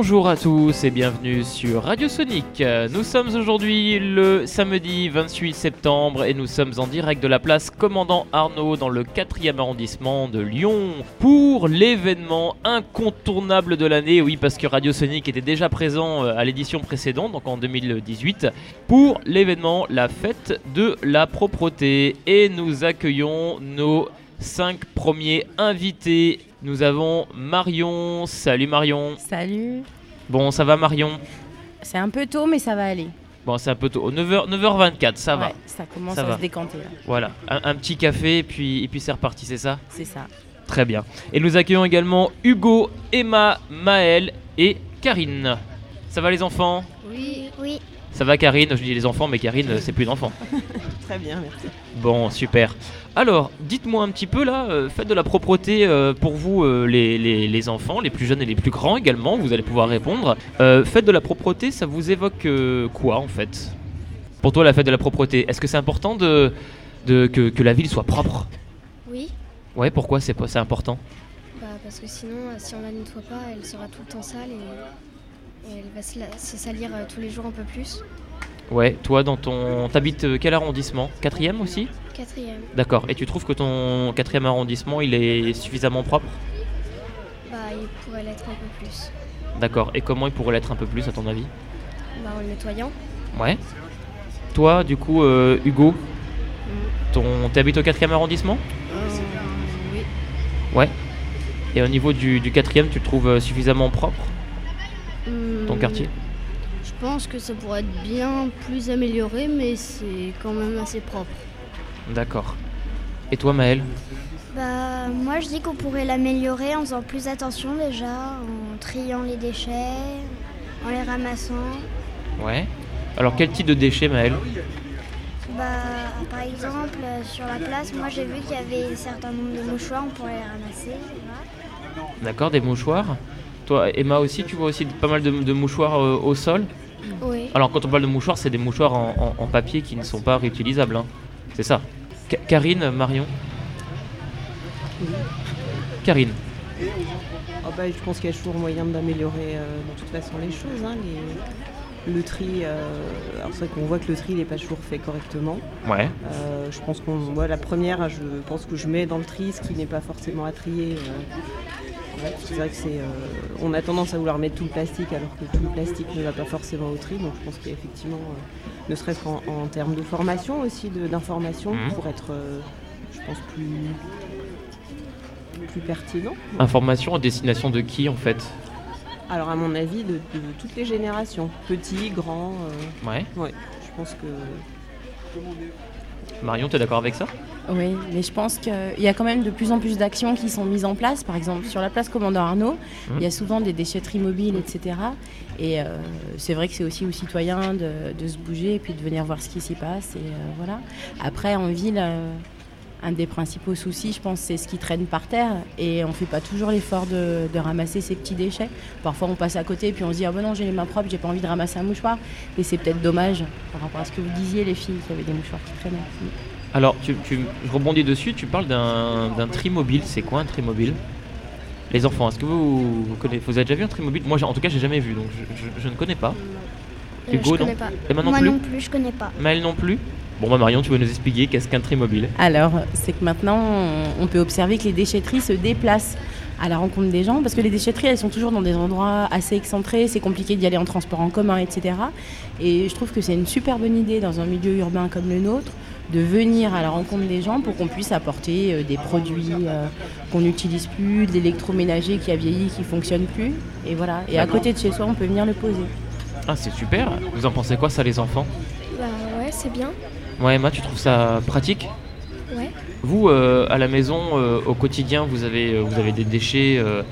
Bonjour à tous et bienvenue sur Radio Sonic. Nous sommes aujourd'hui le samedi 28 septembre et nous sommes en direct de la place Commandant Arnaud dans le 4e arrondissement de Lyon pour l'événement incontournable de l'année. Oui, parce que Radio Sonic était déjà présent euh, à l'édition précédente, donc en 2018, pour l'événement La Fête de la Propreté. Et nous accueillons nos cinq premiers invités. Nous avons Marion. Salut Marion. Salut. Bon, ça va Marion? C'est un peu tôt, mais ça va aller. Bon, c'est un peu tôt. 9h, 9h24, ça va. Ça commence Ça à va. se décanter là. Voilà, un, un petit café et puis, et puis c'est reparti, c'est ça? C'est ça. Très bien. Et nous accueillons également Hugo, Emma, Maël et Karine. Ça va les enfants? Oui, oui. Ça va Karine? Je dis les enfants, mais Karine, c'est plus d'enfants. Très bien, merci. Bon, super. Alors, dites-moi un petit peu là, euh, faites de la propreté euh, pour vous, euh, les, les- les enfants, les plus jeunes et les plus grands également, vous allez pouvoir répondre. Euh, faites de la propreté, ça vous évoque euh, quoi en fait? Pour toi, la fête de la propreté, est-ce que c'est important de, de- que, que la ville soit propre? Oui. Ouais, pourquoi c'est pas- c'est important? Bah, parce que sinon, si on la nettoie pas, elle sera tout le temps sale et, et elle va se, la- se salir euh, tous les jours un peu plus. Ouais, toi dans ton... T'habites euh, quel arrondissement? Quatrième aussi? Quatrième, D'accord, et tu trouves que ton quatrième arrondissement, il est suffisamment propre? Bah, il pourrait l'être un peu plus. D'accord, et comment il pourrait l'être un peu plus à ton avis? Bah, en le nettoyant. Ouais. Toi, du coup, euh, Hugo, ton... t'habites au quatrième arrondissement? Oui. Ouais. Et au niveau du, du quatrième, tu le trouves euh, suffisamment propre, ton quartier Je pense que ça pourrait être bien plus amélioré, mais c'est quand même assez propre. D'accord. Et toi, Maël Bah, moi, je dis qu'on pourrait l'améliorer en faisant plus attention déjà, en triant les déchets, en les ramassant. Ouais. Alors, quel type de déchets, Maël Bah, par exemple, euh, sur la place, moi, j'ai vu qu'il y avait un certain nombre de mouchoirs, on pourrait les ramasser. D'accord, des mouchoirs Toi, Emma aussi, tu vois aussi pas mal de, de mouchoirs euh, au sol Oui. Alors, quand on parle de mouchoirs, c'est des mouchoirs en, en- en papier qui ne sont pas réutilisables. hein. C'est ça. Ka- Karine, Marion Karine. Ah bah, je pense qu'il y a toujours moyen d'améliorer euh, de toute façon les choses. hein, les- Le tri, euh, alors c'est vrai qu'on voit que le tri n'est pas toujours fait correctement. Ouais. Euh, je pense qu'on voit la première, je pense que je mets dans le tri ce qui n'est pas forcément à trier. C'est vrai que c'est, euh, on a tendance à vouloir mettre tout le plastique alors que tout le plastique ne va pas forcément au tri. Donc je pense qu'il y a effectivement, euh, ne serait-ce qu'en en termes de formation aussi, de- d'information, Mhm. pour être, euh, je pense, plus, plus pertinent. Information à destination de qui, en fait? Alors à mon avis, de, de toutes les générations, petits, grands, euh, Ouais. ouais, je pense que Marion, t'es d'accord avec ça? Oui, mais je pense qu'il y a quand même de plus en plus d'actions qui sont mises en place. Par exemple, sur la place Commandant Arnaud, il y a souvent des déchetteries mobiles, etc. Et euh, c'est vrai que c'est aussi aux citoyens de, de se bouger et puis de venir voir ce qui s'y passe. Et euh, voilà. Après, en ville, euh, un des principaux soucis, je pense, c'est ce qui traîne par terre. Et on ne fait pas toujours l'effort de, de ramasser ces petits déchets. Parfois, on passe à côté et puis on se dit Ah ben non, j'ai les mains propres, j'ai pas envie de ramasser un mouchoir. Et c'est peut-être dommage par rapport à ce que vous disiez, les filles, qu'il y avait des mouchoirs qui traînaient. Alors, tu, tu- je rebondis dessus, tu parles d'un d'un tri mobile. C'est quoi un tri mobile Les enfants, est-ce que vous, vous connaissez Vous avez déjà vu un tri mobile Moi, en tout cas, j'ai jamais vu, donc je, je- je ne connais pas. Euh, Hugo, je connais non? pas. Emma non moi plus non plus, je connais pas. Maël non plus? Bon, bah Marion, tu vas nous expliquer qu'est-ce qu'un tri mobile Alors, c'est que maintenant, on, on peut observer que les déchetteries se déplacent à la rencontre des gens, parce que les déchetteries, elles sont toujours dans des endroits assez excentrés, c'est compliqué d'y aller en transport en commun, etc. Et je trouve que c'est une super bonne idée dans un milieu urbain comme le nôtre de venir à la rencontre des gens pour qu'on puisse apporter euh, des produits euh, qu'on n'utilise plus, de l'électroménager qui a vieilli, qui fonctionne plus. Et voilà. Et à côté de chez soi, on peut venir le poser. Ah, c'est super Vous en pensez quoi, ça, les enfants? Bah ouais, c'est bien. Ouais, Emma, tu trouves ça pratique? Ouais. Vous, euh, à la maison, euh, au quotidien, vous avez, euh, vous avez des déchets euh,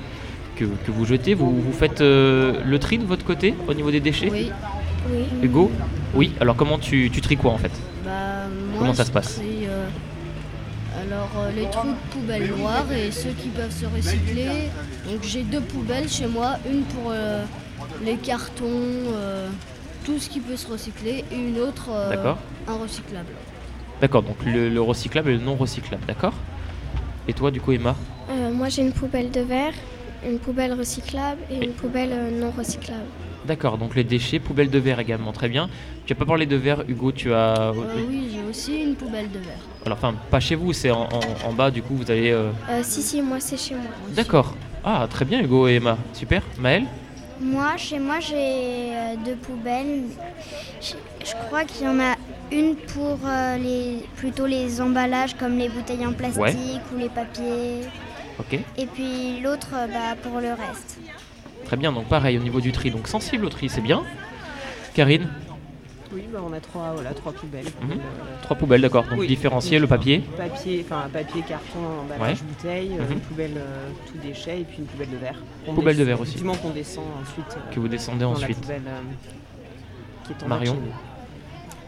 que, que vous jetez. Vous, vous faites euh, le tri de votre côté au niveau des déchets? Oui. Oui. Hugo? Oui, alors comment tu, tu tries quoi en fait? Comment ça se passe euh, Alors, euh, les trous de poubelle noires et ceux qui peuvent se recycler. Donc, j'ai deux poubelles chez moi. Une pour euh, les cartons, euh, tout ce qui peut se recycler, et une autre, euh, D'accord un recyclable. D'accord, donc le, le recyclable et le non recyclable, d'accord? Et toi, du coup, Emma? Euh, moi, j'ai une poubelle de verre une poubelle recyclable et une poubelle euh, non recyclable. D'accord, donc les déchets, poubelle de verre également, très bien. Tu n'as pas parlé de verre, Hugo, tu as... Euh, oui, j'ai aussi une poubelle de verre. Alors, enfin, pas chez vous, c'est en, en- en bas, du coup, vous allez... euh, Euh, si, si, moi c'est chez moi. D'accord. Ah, très bien, Hugo et Emma. Super. Maël Moi, chez moi, j'ai deux poubelles. Je, je crois qu'il y en a une pour euh, les, plutôt les emballages comme les bouteilles en plastique Ouais. ou les papiers. Ok. Et puis l'autre bah, pour le reste. Très bien, donc pareil au niveau du tri. Donc sensible au tri, c'est bien. Karine? Oui, bah, on a trois, voilà, trois poubelles. Mhm. Trois poubelles, d'accord. Donc oui. différencier le papier. Papier, enfin papier, carton, emballage, Ouais. bouteille, euh, Mhm. une poubelle euh, tout déchet et puis une poubelle de verre. Qu'on Poubelle de verre aussi. Qu'on descend ensuite euh, Que vous descendez dans ensuite. la poubelle euh, qui est en Marion.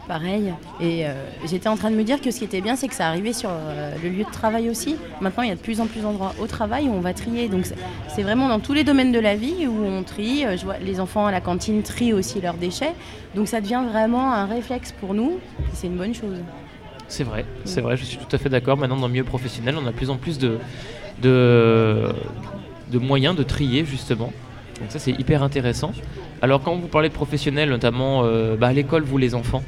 Pareil. Et euh, j'étais en train de me dire que ce qui était bien, c'est que ça arrivait sur euh, le lieu de travail aussi. Maintenant, il y a de plus en plus d'endroits au travail où on va trier. Donc, c'est- vraiment dans tous les domaines de la vie où on trie. Euh, Je vois les enfants à la cantine trient aussi leurs déchets. Donc, ça devient vraiment un réflexe pour nous. C'est une bonne chose. C'est vrai, c'est vrai, je suis tout à fait d'accord. Maintenant, dans le milieu professionnel, on a de plus en plus de, de, moyens de trier, justement. Donc ça, c'est hyper intéressant. Alors, quand vous parlez de professionnels, notamment bah, à l'école, vous les enfants,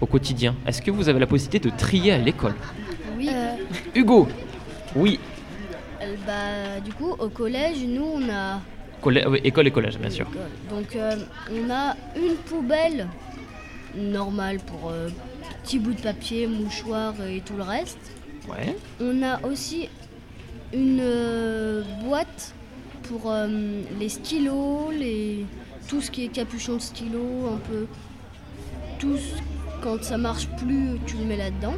au quotidien, est-ce que vous avez la possibilité de trier à l'école Oui. Euh, Hugo Oui, Euh, bah, du coup, au collège, nous, on a. Collè- oui, école et collège, bien sûr. Donc, euh, on a une poubelle normale pour petits bouts de papier, mouchoirs et tout le reste. Ouais. On a aussi une boîte pour les stylos, les... tout ce qui est capuchon de stylo, un peu. Tout ce- quand ça marche plus, tu le mets là-dedans.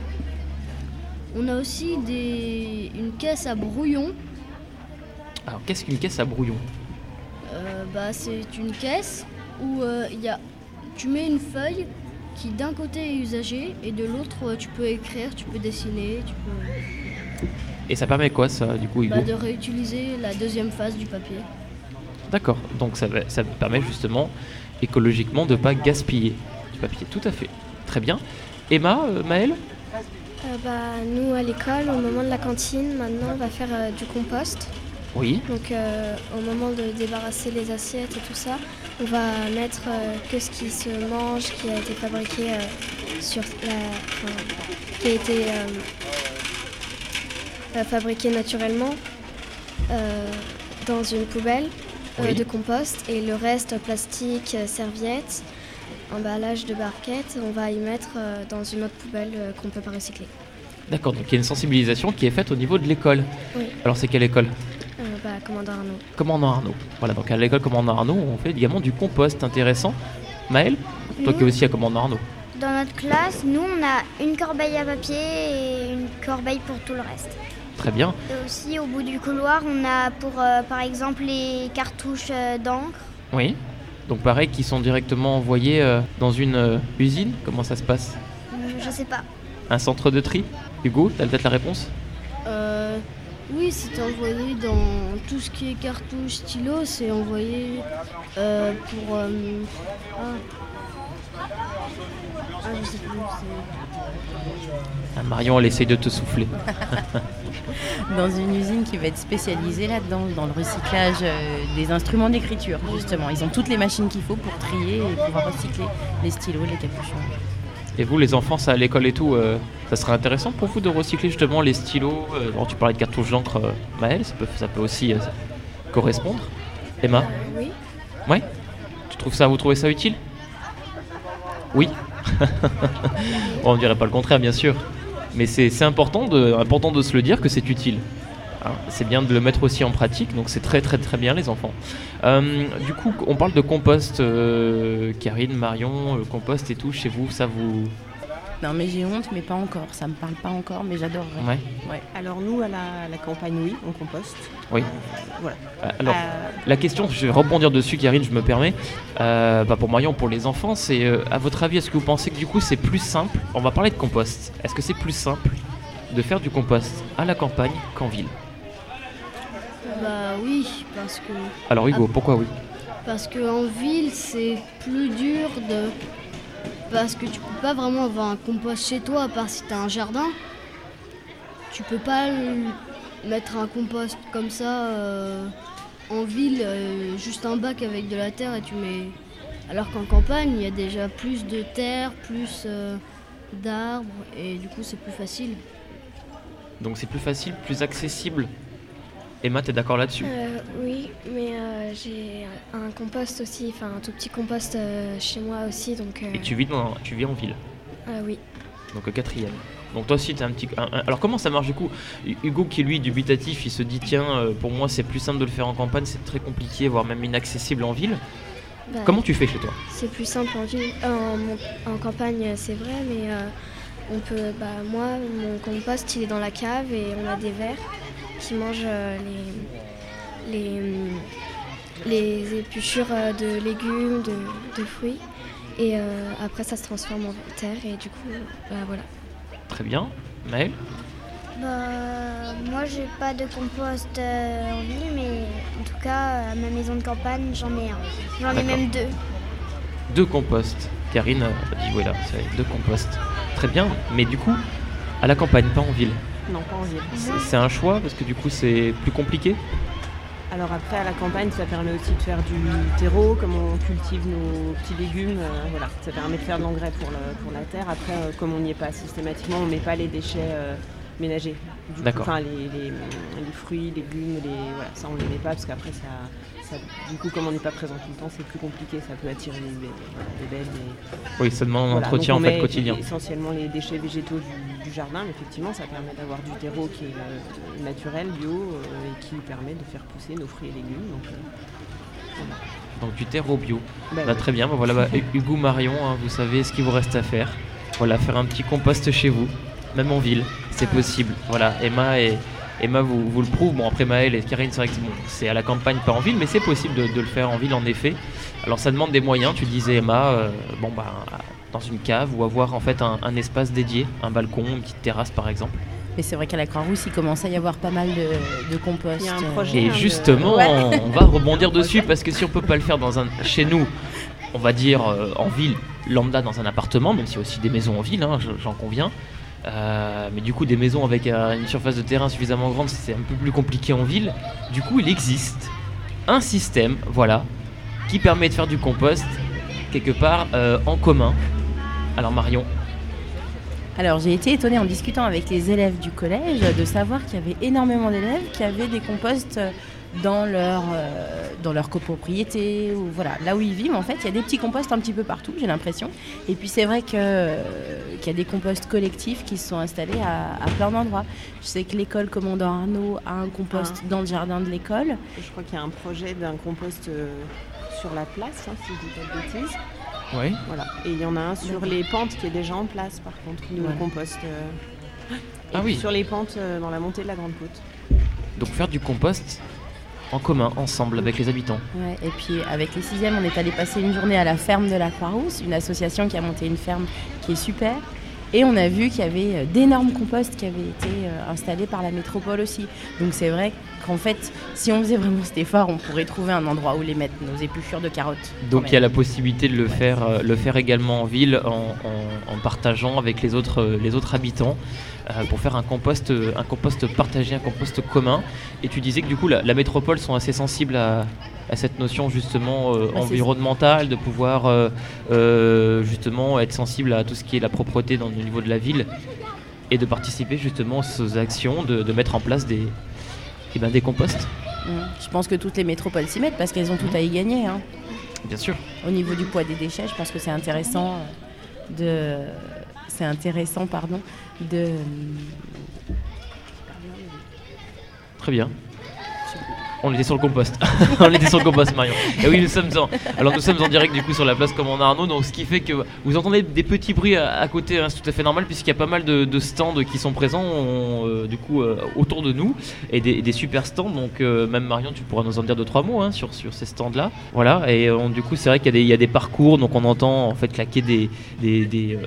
On a aussi des... une caisse à brouillon. Alors, qu'est-ce qu'une caisse à brouillon? Euh, bah, c'est une caisse où euh, y a... tu mets une feuille qui d'un côté est usagée et de l'autre euh, tu peux écrire, tu peux dessiner, tu peux Et ça permet quoi, ça, du coup, Hugo? Bah, de réutiliser la deuxième phase du papier. D'accord, donc ça, ça permet justement écologiquement de ne pas gaspiller du papier. Tout à fait. Très bien. Emma, euh, Maëlle? Euh, bah, nous à l'école, au moment de la cantine, maintenant on va faire euh, du compost. Oui. Donc euh, au moment de débarrasser les assiettes et tout ça, on va mettre que ce qui se mange, qui a été fabriqué sur la, enfin, qui a été fabriqué naturellement dans une poubelle Oui. de compost et le reste plastique, serviettes, emballage de barquettes, on va y mettre euh, dans une autre poubelle euh, qu'on peut pas recycler. D'accord, donc il y a une sensibilisation qui est faite au niveau de l'école. Oui. Alors c'est quelle école? Euh, bah, commandant Arnaud. Commandant Arnaud. Voilà, donc à l'école Commandant Arnaud, on fait également du compost. Intéressant. Maëlle Toi qui es Nous, aussi à Commandant Arnaud. dans notre classe, nous, on a une corbeille à papier et une corbeille pour tout le reste. Très bien. Et aussi, au bout du couloir, on a pour, euh, par exemple, les cartouches euh, d'encre. Oui. Donc pareil, qui sont directement envoyés euh, dans une euh, usine Comment ça se passe? Hum, Je sais pas. Un centre de tri? Hugo, t'as peut-être la réponse? Euh, oui, c'est envoyé dans tout ce qui est cartouche, stylo, c'est envoyé euh, pour. euh, ah. Ah, je sais plus. c'est- Ah, Marion, elle essaye de te souffler. Dans une usine qui va être spécialisée là-dedans, dans le recyclage euh, des instruments d'écriture, justement. Ils ont toutes les machines qu'il faut pour trier et pouvoir recycler les stylos, les capuchons. Et vous, les enfants, ça à l'école et tout, euh, ça serait intéressant pour vous de recycler justement les stylos euh, Tu parlais de cartouches d'encre, Maëlle, ça peut, ça peut aussi correspondre. Emma? Oui. Ouais? Tu trouves ça, vous trouvez ça utile? Oui On ne dirait pas le contraire, bien sûr. Mais c'est important de, important de se le dire que c'est utile. Hein, c'est bien de le mettre aussi en pratique, donc c'est très très très bien les enfants. Euh, du coup, on parle de compost, euh, Karine, Marion, le compost et tout, chez vous, ça vous... Non, mais j'ai honte, mais pas encore. Ça me parle pas encore, mais j'adorerais. Ouais. Alors nous, à la, à la campagne, oui, on composte. Oui. Voilà. Euh, Alors, Euh, la question, je vais rebondir dessus, Karine, je me permets. Euh, bah, pour Marion, pour les enfants, c'est euh, à votre avis, est-ce que vous pensez que du coup c'est plus simple? On va parler de compost. Est-ce que c'est plus simple de faire du compost à la campagne qu'en ville? Bah oui, parce que. Alors Hugo, pourquoi oui? Parce qu'en ville, c'est plus dur de. Parce que tu peux pas vraiment avoir un compost chez toi, à part si t'as un jardin. Tu peux pas mettre un compost comme ça euh, en ville juste un bac avec de la terre et tu mets. Alors qu'en campagne, il y a déjà plus de terre, plus d'arbres et du coup c'est plus facile. Donc c'est plus facile, plus accessible. Emma, t'es d'accord là-dessus? Oui, mais j'ai un compost aussi, enfin un tout petit compost chez moi aussi. Donc, Et tu vis, dans, tu vis en ville? Oui. Donc au quatrième. Donc toi aussi, tu un petit. alors comment ça marche du coup? Hugo qui lui dubitatif, il se dit tiens, euh, pour moi c'est plus simple de le faire en campagne, c'est très compliqué, voire même inaccessible en ville. Bah, comment tu fais chez toi? C'est plus simple en ville, euh, en, campagne, c'est vrai, mais euh, on peut. Bah, moi, mon compost, il est dans la cave et on a des vers qui mangent les, les, les épluchures de légumes, de, fruits. Et après, ça se transforme en terre et du coup, bah, voilà. Très bien. Maël bah, Moi, j'ai pas de compost euh, en ville, mais en tout cas, à ma maison de campagne, j'en ai un. J'en ai même deux. Deux composts. Karine a dit voilà, c'est deux composts. Très bien, mais du coup, à la campagne, pas en ville. Non, pas en ville. C'est un choix parce que du coup, c'est plus compliqué alors après, à la campagne, ça permet aussi de faire du terreau, comme on cultive nos petits légumes. Euh, voilà, ça permet de faire de l'engrais pour, pour, la terre. Après, euh, comme on n'y est pas systématiquement, on ne met pas les déchets euh, ménagers. D'accord. Enfin, les, les, fruits, légumes, les, voilà, ça on ne les met pas parce qu'après, ça, du coup, comme on n'est pas présent tout le temps, c'est plus compliqué. Ça peut attirer les, belles. Oui, ça demande un entretien en fait quotidien. Essentiellement les déchets végétaux du, jardin, mais effectivement, ça permet d'avoir du terreau qui est naturel, bio, et qui permet de faire pousser nos fruits et légumes. Donc, donc du terreau bio. Ben bah, Très bien, bah, voilà, bah, Hugo Marion, hein, vous savez ce qu'il vous reste à faire. Voilà, faire un petit compost chez vous, même en ville, c'est possible. Voilà, Emma et Emma vous, vous le prouve. Bon après Maël et Karine, c'est vrai que c'est à la campagne, pas en ville, mais c'est possible de, le faire en ville en effet. Alors ça demande des moyens, tu disais Emma, euh, bon bah dans une cave ou avoir en fait un, espace dédié, un balcon, une petite terrasse par exemple. Mais c'est vrai qu'à la Croix-Rousse, il commence à y avoir pas mal de, compost. Il y a un projet, et hein, justement, on va rebondir dessus parce que si on peut pas le faire dans un, chez nous, on va dire euh, en ville, lambda dans un appartement, même s'il y a aussi des maisons en ville, hein, j'en conviens. Euh, mais du coup, des maisons avec euh, une surface de terrain suffisamment grande, c'est un peu plus compliqué en ville. Du coup, il existe un système, voilà, qui permet de faire du compost quelque part en commun. Alors Marion, alors j'ai été étonnée en discutant avec les élèves du collège de savoir qu'il y avait énormément d'élèves qui avaient des composts dans leur, euh, dans leur copropriété, ou voilà, là où ils vivent en fait, il y a des petits composts un petit peu partout, j'ai l'impression. Et puis c'est vrai que, euh, qu'il y a des composts collectifs qui se sont installés à, plein d'endroits. Je sais que l'école Commandant Arnaud a un compost ah. dans le jardin de l'école. Je crois qu'il y a un projet d'un compost euh, sur la place, hein, si je dis pas de bêtises. Oui. Voilà. Et il y en a un sur les pentes qui est déjà en place, par contre, nous ouais. compost. Euh, ah oui. Sur les pentes euh, dans la montée de la Grande Côte. Donc faire du compost en commun, ensemble, avec les habitants. Et puis avec les sixièmes, on est allé passer une journée à la ferme de la Croix-Rousse, une association qui a monté une ferme qui est super. Et on a vu qu'il y avait euh, d'énormes composts qui avaient été installés par la métropole aussi. Donc c'est vrai qu'en fait, si on faisait vraiment cet effort, on pourrait trouver un endroit où les mettre, nos épluchures de carottes. Donc il y a la possibilité de le, faire, euh, le faire également en ville en, partageant avec les autres, euh, les autres habitants euh, pour faire un compost, un compost partagé, un compost commun. Et tu disais que du coup la, métropole sont assez sensibles à, cette notion justement environnementale, de pouvoir justement être sensible à tout ce qui est la propreté dans, au niveau de la ville et de participer justement aux actions, de mettre en place des, eh ben, des composts. Mmh. Je pense que toutes les métropoles s'y mettent parce qu'elles ont tout à y gagner. Hein. Bien sûr. Au niveau du poids des déchets, je pense que c'est intéressant de. C'est intéressant, pardon, de. Très bien. On était sur le compost. on était sur le compost, Marion. Et oui, nous sommes en, alors nous sommes en direct du coup sur la place comme Arnaud, donc ce qui fait que vous entendez des petits bruits à, côté, hein, c'est tout à fait normal puisqu'il y a pas mal de, stands qui sont présents euh, du coup euh, autour de nous et des, super stands. Donc euh, même Marion, tu pourras nous en dire deux trois mots hein, sur sur ces stands-là. Voilà. Et du coup, c'est vrai qu'il y, a des parcours, donc on entend en fait claquer des, des,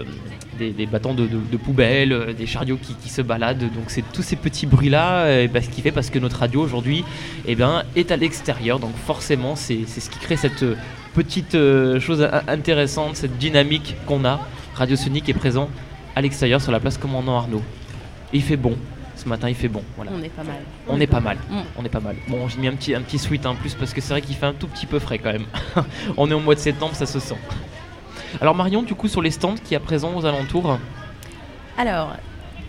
bâtons de, poubelle, des chariots qui, se baladent. Donc c'est tous ces petits bruits-là, bah, ce qui fait parce que notre radio aujourd'hui, eh ben, est à l'extérieur. Donc forcément, c'est ce qui crée cette euh, petite euh, chose intéressante, cette dynamique qu'on a. Radio Sonic est présent à l'extérieur sur la place Commandant Arnaud. il fait bon. Ce matin, il fait bon. Voilà. On est pas mal. On est pas mal. Mm. On est pas mal. Bon, j'ai mis un petit, un petit sweat en plus parce que c'est vrai qu'il fait un tout petit peu frais quand même. on est au mois de septembre, ça se sent. Alors Marion, du coup, sur les stands qui à présent aux alentours, Alors,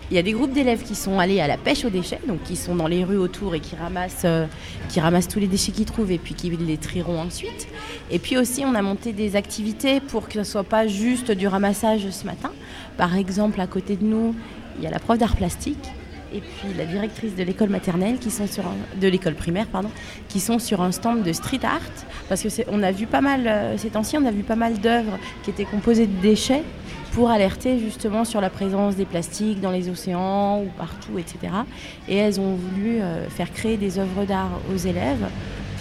il y a des groupes d'élèves qui sont allés à la pêche aux déchets, donc qui sont dans les rues autour et qui ramassent, euh, qui ramassent tous les déchets qu'ils trouvent et puis qui les trieront ensuite. Et puis aussi, on a monté des activités pour que ce ne soit pas juste du ramassage ce matin. Par exemple, à côté de nous, il y a la prof d'art plastique et puis la directrice de l'école maternelle qui sont sur un- de l'école primaire qui sont sur un stand de street art parce que on a vu pas mal euh, ces temps-ci on a vu pas mal d'œuvres qui étaient composées de déchets pour alerter justement sur la présence des plastiques dans les océans ou partout etc et elles ont voulu euh, faire créer des œuvres d'art aux élèves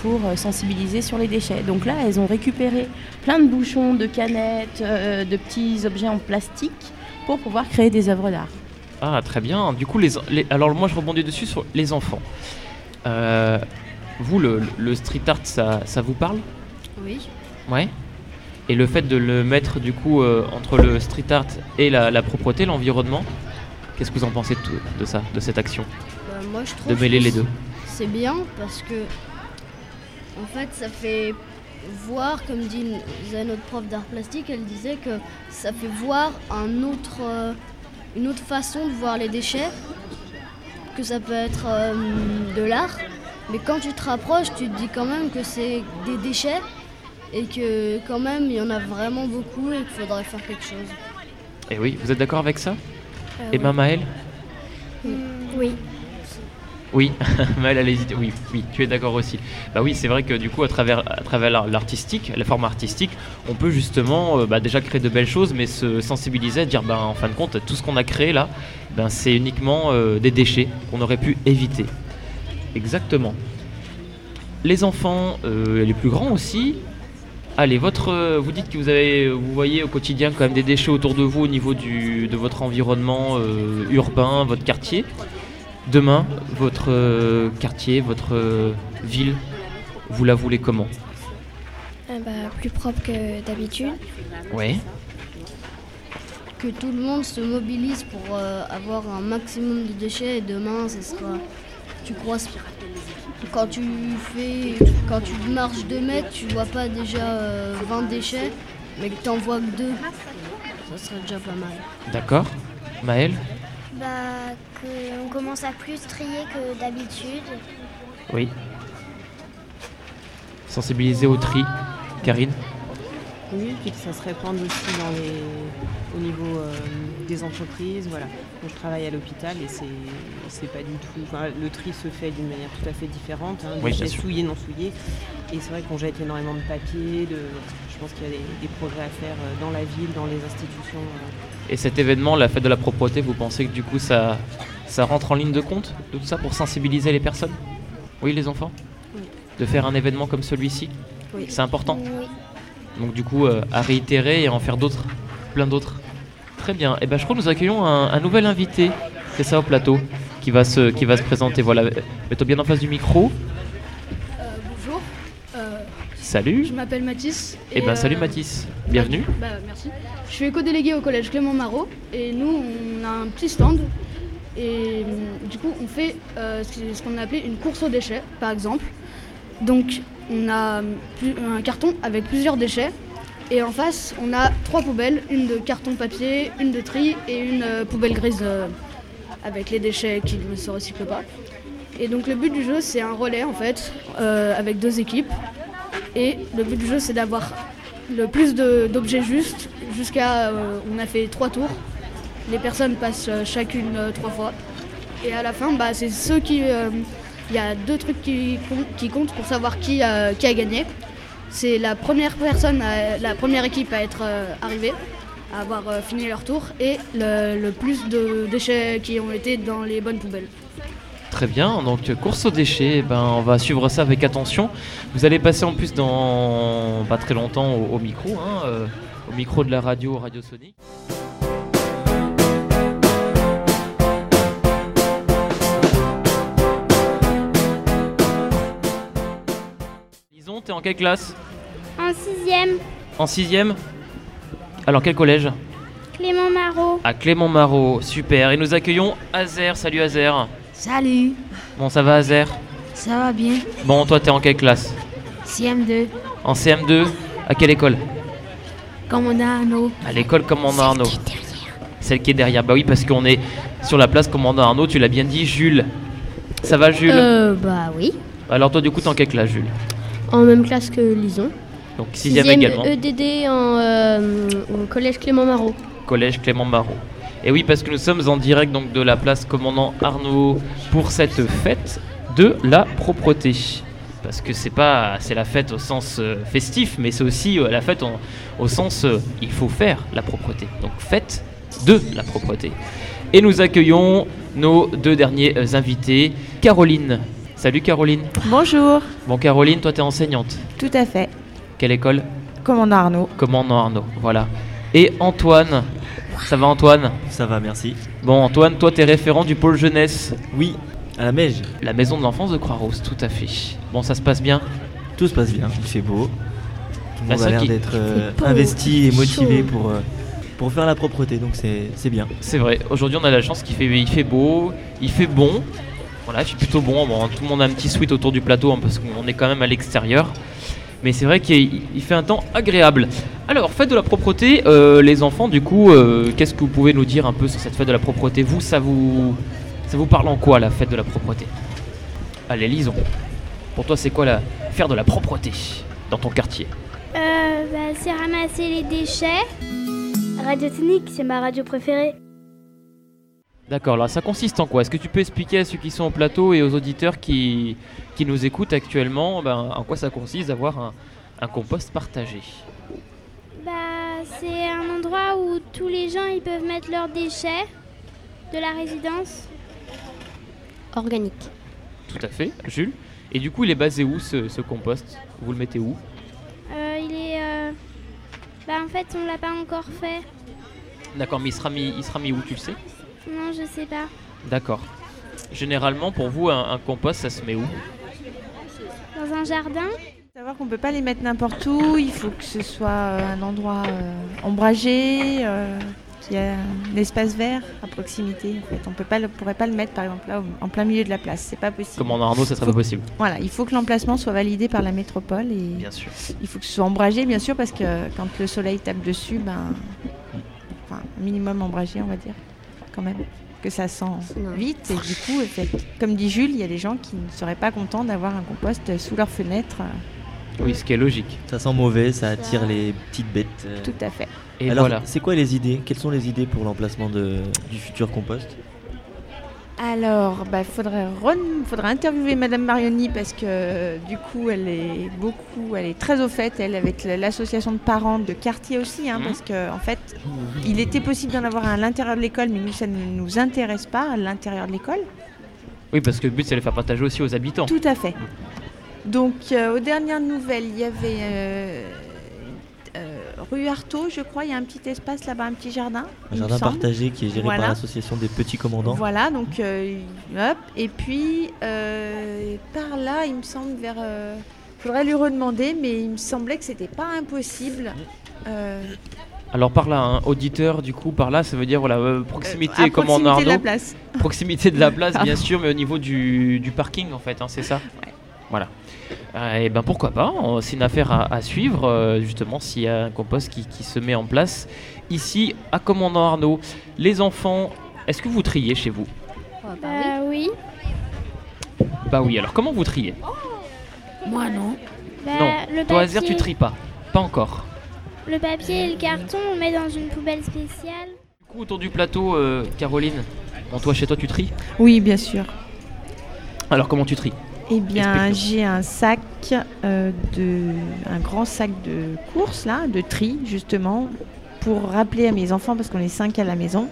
pour euh, sensibiliser sur les déchets. Donc là, elles ont récupéré plein de bouchons, de canettes, de petits objets en plastique pour pouvoir créer des œuvres d'art. Ah, très bien. Du coup, les, les- alors moi, je rebondis dessus sur les enfants. Euh, vous, le, le street art, ça, ça vous parle? Oui. Ouais. Et le fait de le mettre, du coup, euh, entre le street art et la, la propreté, l'environnement, qu'est-ce que vous en pensez de, de ça, de cette action? Bah, moi, je trouve De mêler les deux C'est bien parce que, en fait, ça fait voir, comme dit une- notre prof d'art plastique, elle disait que ça fait voir un autre, euh, une autre façon de voir les déchets, que ça peut être euh, de l'art, mais quand tu te rapproches, tu te dis quand même que c'est des déchets et que quand même il y en a vraiment beaucoup et qu'il faudrait faire quelque chose. Et Eh oui, vous êtes d'accord avec ça? Euh, Et ben Maëlle? Oui. Oui. Oui, tu es d'accord aussi. Bah oui, c'est vrai que du coup, à travers, à travers l'art- l'artistique, la forme artistique, on peut justement euh, bah, déjà créer de belles choses, mais se sensibiliser, dire, ben, en fin de compte, tout ce qu'on a créé là, ben, c'est uniquement euh, des déchets qu'on aurait pu éviter. Exactement. Les enfants, euh, les plus grands aussi. Allez, votre, vous dites que vous avez, vous voyez au quotidien quand même des déchets autour de vous au niveau du, de votre environnement urbain, votre quartier. Demain, votre euh, quartier, votre euh, ville, vous la voulez comment? Euh, bah, plus propre que d'habitude. Ouais. que tout le monde se mobilise pour euh, avoir un maximum de déchets et demain ce sera tu croises quand tu fais quand tu marches 2 mètres tu vois pas déjà euh, 20 déchets mais que t'en vois que deux ça serait déjà pas mal D'accord. Maëlle? Bah, qu'on commence à plus trier que d'habitude. Oui. Sensibiliser au tri. Karine Oui, puis que ça se répande aussi dans les... au niveau euh, des entreprises. Voilà. Moi, je travaille à l'hôpital et c'est pas du tout. enfin, le tri se fait d'une manière tout à fait différente. Hein, Oui, déchets bien sûr. souillés, non souillés. Et c'est vrai qu'on jette énormément de papier. De... Je pense qu'il y a des, des progrès à faire euh, dans la ville, dans les institutions. euh. Et cet événement, la fête de la propreté, vous pensez que du coup ça, ça rentre en ligne de compte tout ça pour sensibiliser les personnes? Oui, les enfants? Oui. De faire un événement comme celui-ci? Oui. C'est important? Oui. Donc du coup, euh, à réitérer et à en faire d'autres, plein d'autres. Très bien. Et ben je crois que nous accueillons un, un nouvel invité, c'est ça au plateau, qui va se, qui va se présenter. Voilà, mets-toi bien en face du micro. bonjour, euh, Salut. je m'appelle Mathis. Et ben salut euh, Mathis, bienvenue. Bah, merci. Je suis éco-délégué au collège Clément Marot et nous on a un petit stand et hum, du coup on fait euh, ce qu'on a appelé une course aux déchets par exemple. Donc on a plus- un carton avec plusieurs déchets et en face on a trois poubelles, une de carton papier, une de tri et une euh, poubelle grise euh, avec les déchets qui ne se recyclent pas. Et donc le but du jeu c'est un relais en fait euh, avec deux équipes et le but du jeu, c'est d'avoir le plus d'objets justes jusqu'à. euh, on a fait trois tours. Les personnes passent euh, chacune euh, trois fois. Et à la fin, bah, c'est ceux qui. Il y a deux trucs qui, com- qui comptent pour savoir qui, a- gagné. C'est la première personne, la première équipe à être arrivée, à avoir fini leur tour, et le, plus de déchets qui ont été dans les bonnes poubelles. Très bien, donc course aux déchets, eh ben, on va suivre ça avec attention. Vous allez passer en plus dans pas très longtemps au, micro, hein, au micro de la radio Radio Sonic. Lison, t'es en quelle classe? En sixième, En sixième? Alors quel collège? Clément Marot. À Clément Marot, super. Et nous accueillons Azer, salut Azer. Salut, Bon, ça va, Azer? Ça va bien. Bon, toi, t'es en quelle classe? CM2, En CM2 À quelle école? Commandant Arnaud. À l'école Commandant Arnaud. Celle qui est derrière. Bah oui, parce qu'on est sur la place Commandant Arnaud, tu l'as bien dit, Jules. Ça va, Jules? Euh, bah oui. Alors, toi, du coup, t'es en quelle classe, Jules? En même classe que Lison. Donc, sixième également. EDD en, euh, au collège Clément Marot. Collège Clément Marot. Et oui, parce que nous sommes en direct donc de la place Commandant Arnaud pour cette fête de la propreté. Parce que c'est pas c'est la fête au sens euh, festif, mais c'est aussi euh, la fête en- au sens euh, il faut faire la propreté. Donc fête de la propreté. Et nous accueillons nos deux derniers invités, Caroline. Salut Caroline. Bonjour, Bon Caroline, toi tu es enseignante. tout à fait. Quelle école? Commandant Arnaud. Commandant Arnaud. Voilà. Et Antoine. Ça va Antoine? Ça va, merci. Bon, Antoine, toi, t'es référent du pôle jeunesse, Oui, à la Mège, la maison de l'enfance de Croix-Rousse, tout à fait. Bon, ça se passe bien tout se passe bien, il fait beau. Tout le monde a l'air qui- d'être euh, investi et chaud. motivé pour, euh, pour faire la propreté, donc c'est c'est bien. C'est vrai. Aujourd'hui, on a la chance qu'il fait, il fait beau, il fait bon. Voilà, il fait plutôt bon. Bon, tout le monde a un petit sweat autour du plateau hein, parce qu'on est quand même à l'extérieur. Mais c'est vrai qu'il il fait un temps agréable. Alors, fête de la propreté, euh, les enfants, du coup, euh, qu'est-ce que vous pouvez nous dire un peu sur cette fête de la propreté? Vous, ça vous, ça vous parle en quoi la fête de la propreté? Allez, lisons. Pour toi, c'est quoi la faire de la propreté dans ton quartier? Euh, bah, c'est ramasser les déchets. Radio Technique, c'est ma radio préférée. D'accord, là ça consiste en quoi? Est-ce que tu peux expliquer à ceux qui sont au plateau et aux auditeurs qui, qui nous écoutent actuellement ben, en quoi ça consiste d'avoir un, un compost partagé? Bah, c'est un endroit où tous les gens ils peuvent mettre leurs déchets de la résidence. Organique. Tout à fait, Jules. Et du coup, il est basé où ce, ce compost? Vous le mettez où? Euh, il est. euh, Bah, en fait, on l'a pas encore fait. D'accord, mais il sera, mis, il sera mis où, tu le sais? Non, je sais pas. D'accord. Généralement, pour vous, un, un compost, ça se met où? Dans un jardin Savoir qu'on peut pas les mettre n'importe où, il faut que ce soit euh, un endroit euh, ombragé, euh, qu'il y a un espace vert à proximité. En fait, on peut pas, le- pourrait pas le mettre par exemple là en plein milieu de la place, c'est pas possible. Comme en Arnaud, ça serait pas possible. Voilà, il faut que l'emplacement soit validé par la métropole et Bien sûr. il faut que ce soit ombragé bien sûr parce que quand le soleil tape dessus, ben, enfin, minimum ombragé on va dire, quand même, que ça sent vite et du coup, comme dit Jules, il y a des gens qui ne seraient pas contents d'avoir un compost sous leur fenêtre. Oui, ce qui est logique. Ça sent mauvais, ça attire les petites bêtes. euh. Tout à fait. Et Alors, voilà. c'est quoi les idées? Quelles sont les idées pour l'emplacement de- du futur compost? Alors, il faudrait, interviewer Madame Marioni parce que du coup, elle est beaucoup, elle est très au fait, elle, avec l'association de parents de quartier aussi, hein, Mhm. parce que en fait, il était possible d'en avoir un à l'intérieur de l'école, mais nous, ça ne nous intéresse pas à l'intérieur de l'école. Oui, parce que le but, c'est de le faire partager aussi aux habitants. Tout à fait. Donc, euh, aux dernières nouvelles, il y avait euh, rue Artaud, je crois, il y a un petit espace là-bas, un petit jardin. Un jardin partagé qui est géré Voilà. par l'association des petits commandants. Voilà, donc euh, hop, et puis euh, par là, il me semble vers. euh, faudrait lui redemander, mais il me semblait que c'était pas impossible. Euh, Alors par là, hein, auditeur, du coup, par là, ça veut dire voilà, euh, proximité, à comme en proximité de la place. Proximité de la place, bien sûr, mais au niveau du, du parking, en fait, hein, c'est ça Voilà. Et ben pourquoi pas, c'est une affaire à, à suivre, euh, justement, s'il y a un compost qui, qui se met en place ici à Commandant Arnaud. Les enfants, est-ce que vous triez chez vous? Bah oui. Bah oui, alors comment vous triez? Moi non. Bah, Non, le toi, Azer, tu tries pas. Pas encore. Le papier et le carton, on met dans une poubelle spéciale. Du coup, autour du plateau, euh, Caroline, bon, toi, chez toi, tu tries? Oui, bien sûr. Alors, comment tu tries? Eh bien, j'ai un sac euh, de, un grand sac de course là, de tri justement, pour rappeler à mes enfants parce qu'on est cinq à la maison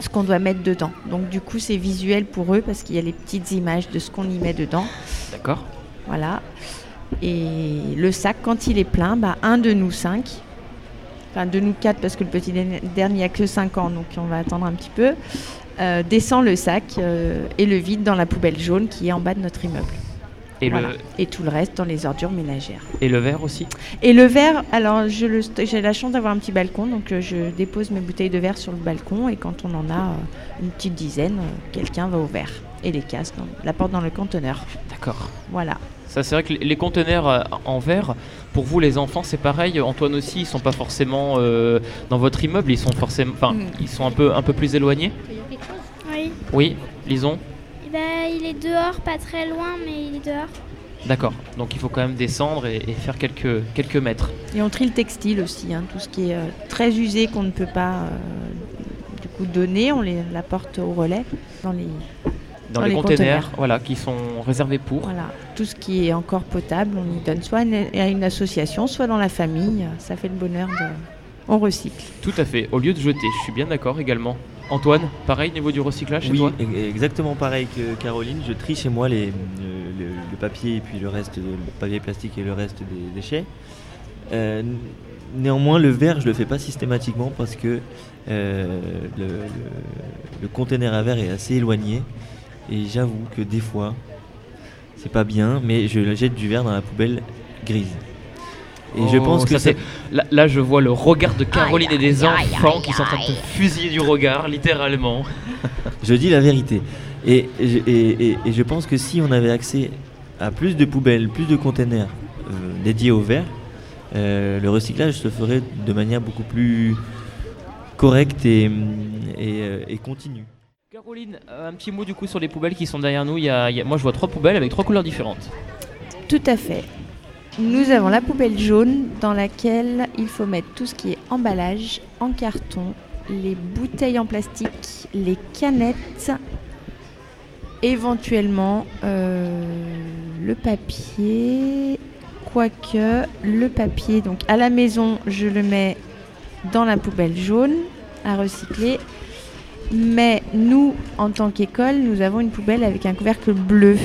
ce qu'on doit mettre dedans. Donc du coup, c'est visuel pour eux parce qu'il y a les petites images de ce qu'on y met dedans. D'accord Voilà. Et le sac, quand il est plein, bah, un de nous cinq, enfin de nous quatre parce que le petit dernier a que 5 ans, donc on va attendre un petit peu, euh, descend le sac euh, et le vide dans la poubelle jaune qui est en bas de notre immeuble. Et, Voilà. le, Et tout le reste dans les ordures ménagères. et le verre aussi? Et le verre, alors j'ai la chance d'avoir un petit balcon, donc euh, je dépose mes bouteilles de verre sur le balcon et quand on en a euh, une petite dizaine, quelqu'un va au verre et les casse, dans, la porte dans le conteneur. D'accord. Voilà. Ça, c'est vrai que les- conteneurs euh, en verre, pour vous les enfants, c'est pareil. Antoine aussi, ils sont pas forcément euh, dans votre immeuble, ils sont forcément, enfin, Mm. ils sont un peu, un peu plus éloignés. Oui. Oui, Lison. Eh ben, il est dehors, pas très loin, mais il est dehors. D'accord. Donc il faut quand même descendre et, et faire quelques, quelques mètres. Et on trie le textile aussi, hein, tout ce qui est euh, très usé qu'on ne peut pas euh, du coup donner, on les l'apporte au relais dans les Dans, Dans les, les conteneurs, conteneurs. voilà, qui sont réservés pour. voilà tout ce qui est encore potable, on y donne soit à une, association, soit dans la famille. Ça fait le bonheur de. On recycle. Tout à fait. Au lieu de jeter, je suis bien d'accord également. Antoine, pareil niveau du recyclage chez Oui, toi? e- exactement pareil que Caroline. Je trie chez moi les, le, le- le papier et puis le reste, le papier plastique et le reste des déchets. Euh, néanmoins, le verre, je le fais pas systématiquement parce que euh, le, le- le conteneur à verre est assez éloigné et j'avoue que des fois, c'est pas bien, mais je jette du verre dans la poubelle grise. Et je Oh, pense que c'est- là, là, je vois le regard de Caroline et des enfants qui sont en train de te fusiller du regard, littéralement. Je dis la vérité. Et, je- et- et- et je pense que si on avait accès à plus de poubelles, plus de containers euh, dédiés au verre, euh, le recyclage se ferait de manière beaucoup plus correcte et, et, euh, et continue. Caroline, euh, un petit mot du coup sur les poubelles qui sont derrière nous. Moi, je vois trois poubelles avec trois couleurs différentes. Tout à fait. Nous avons la poubelle jaune dans laquelle il faut mettre tout ce qui est emballage en carton, les bouteilles en plastique, les canettes, éventuellement euh, le papier, quoique le papier, donc à la maison, je le mets dans la poubelle jaune à recycler. Mais nous, en tant qu'école, nous avons une poubelle avec un couvercle bleu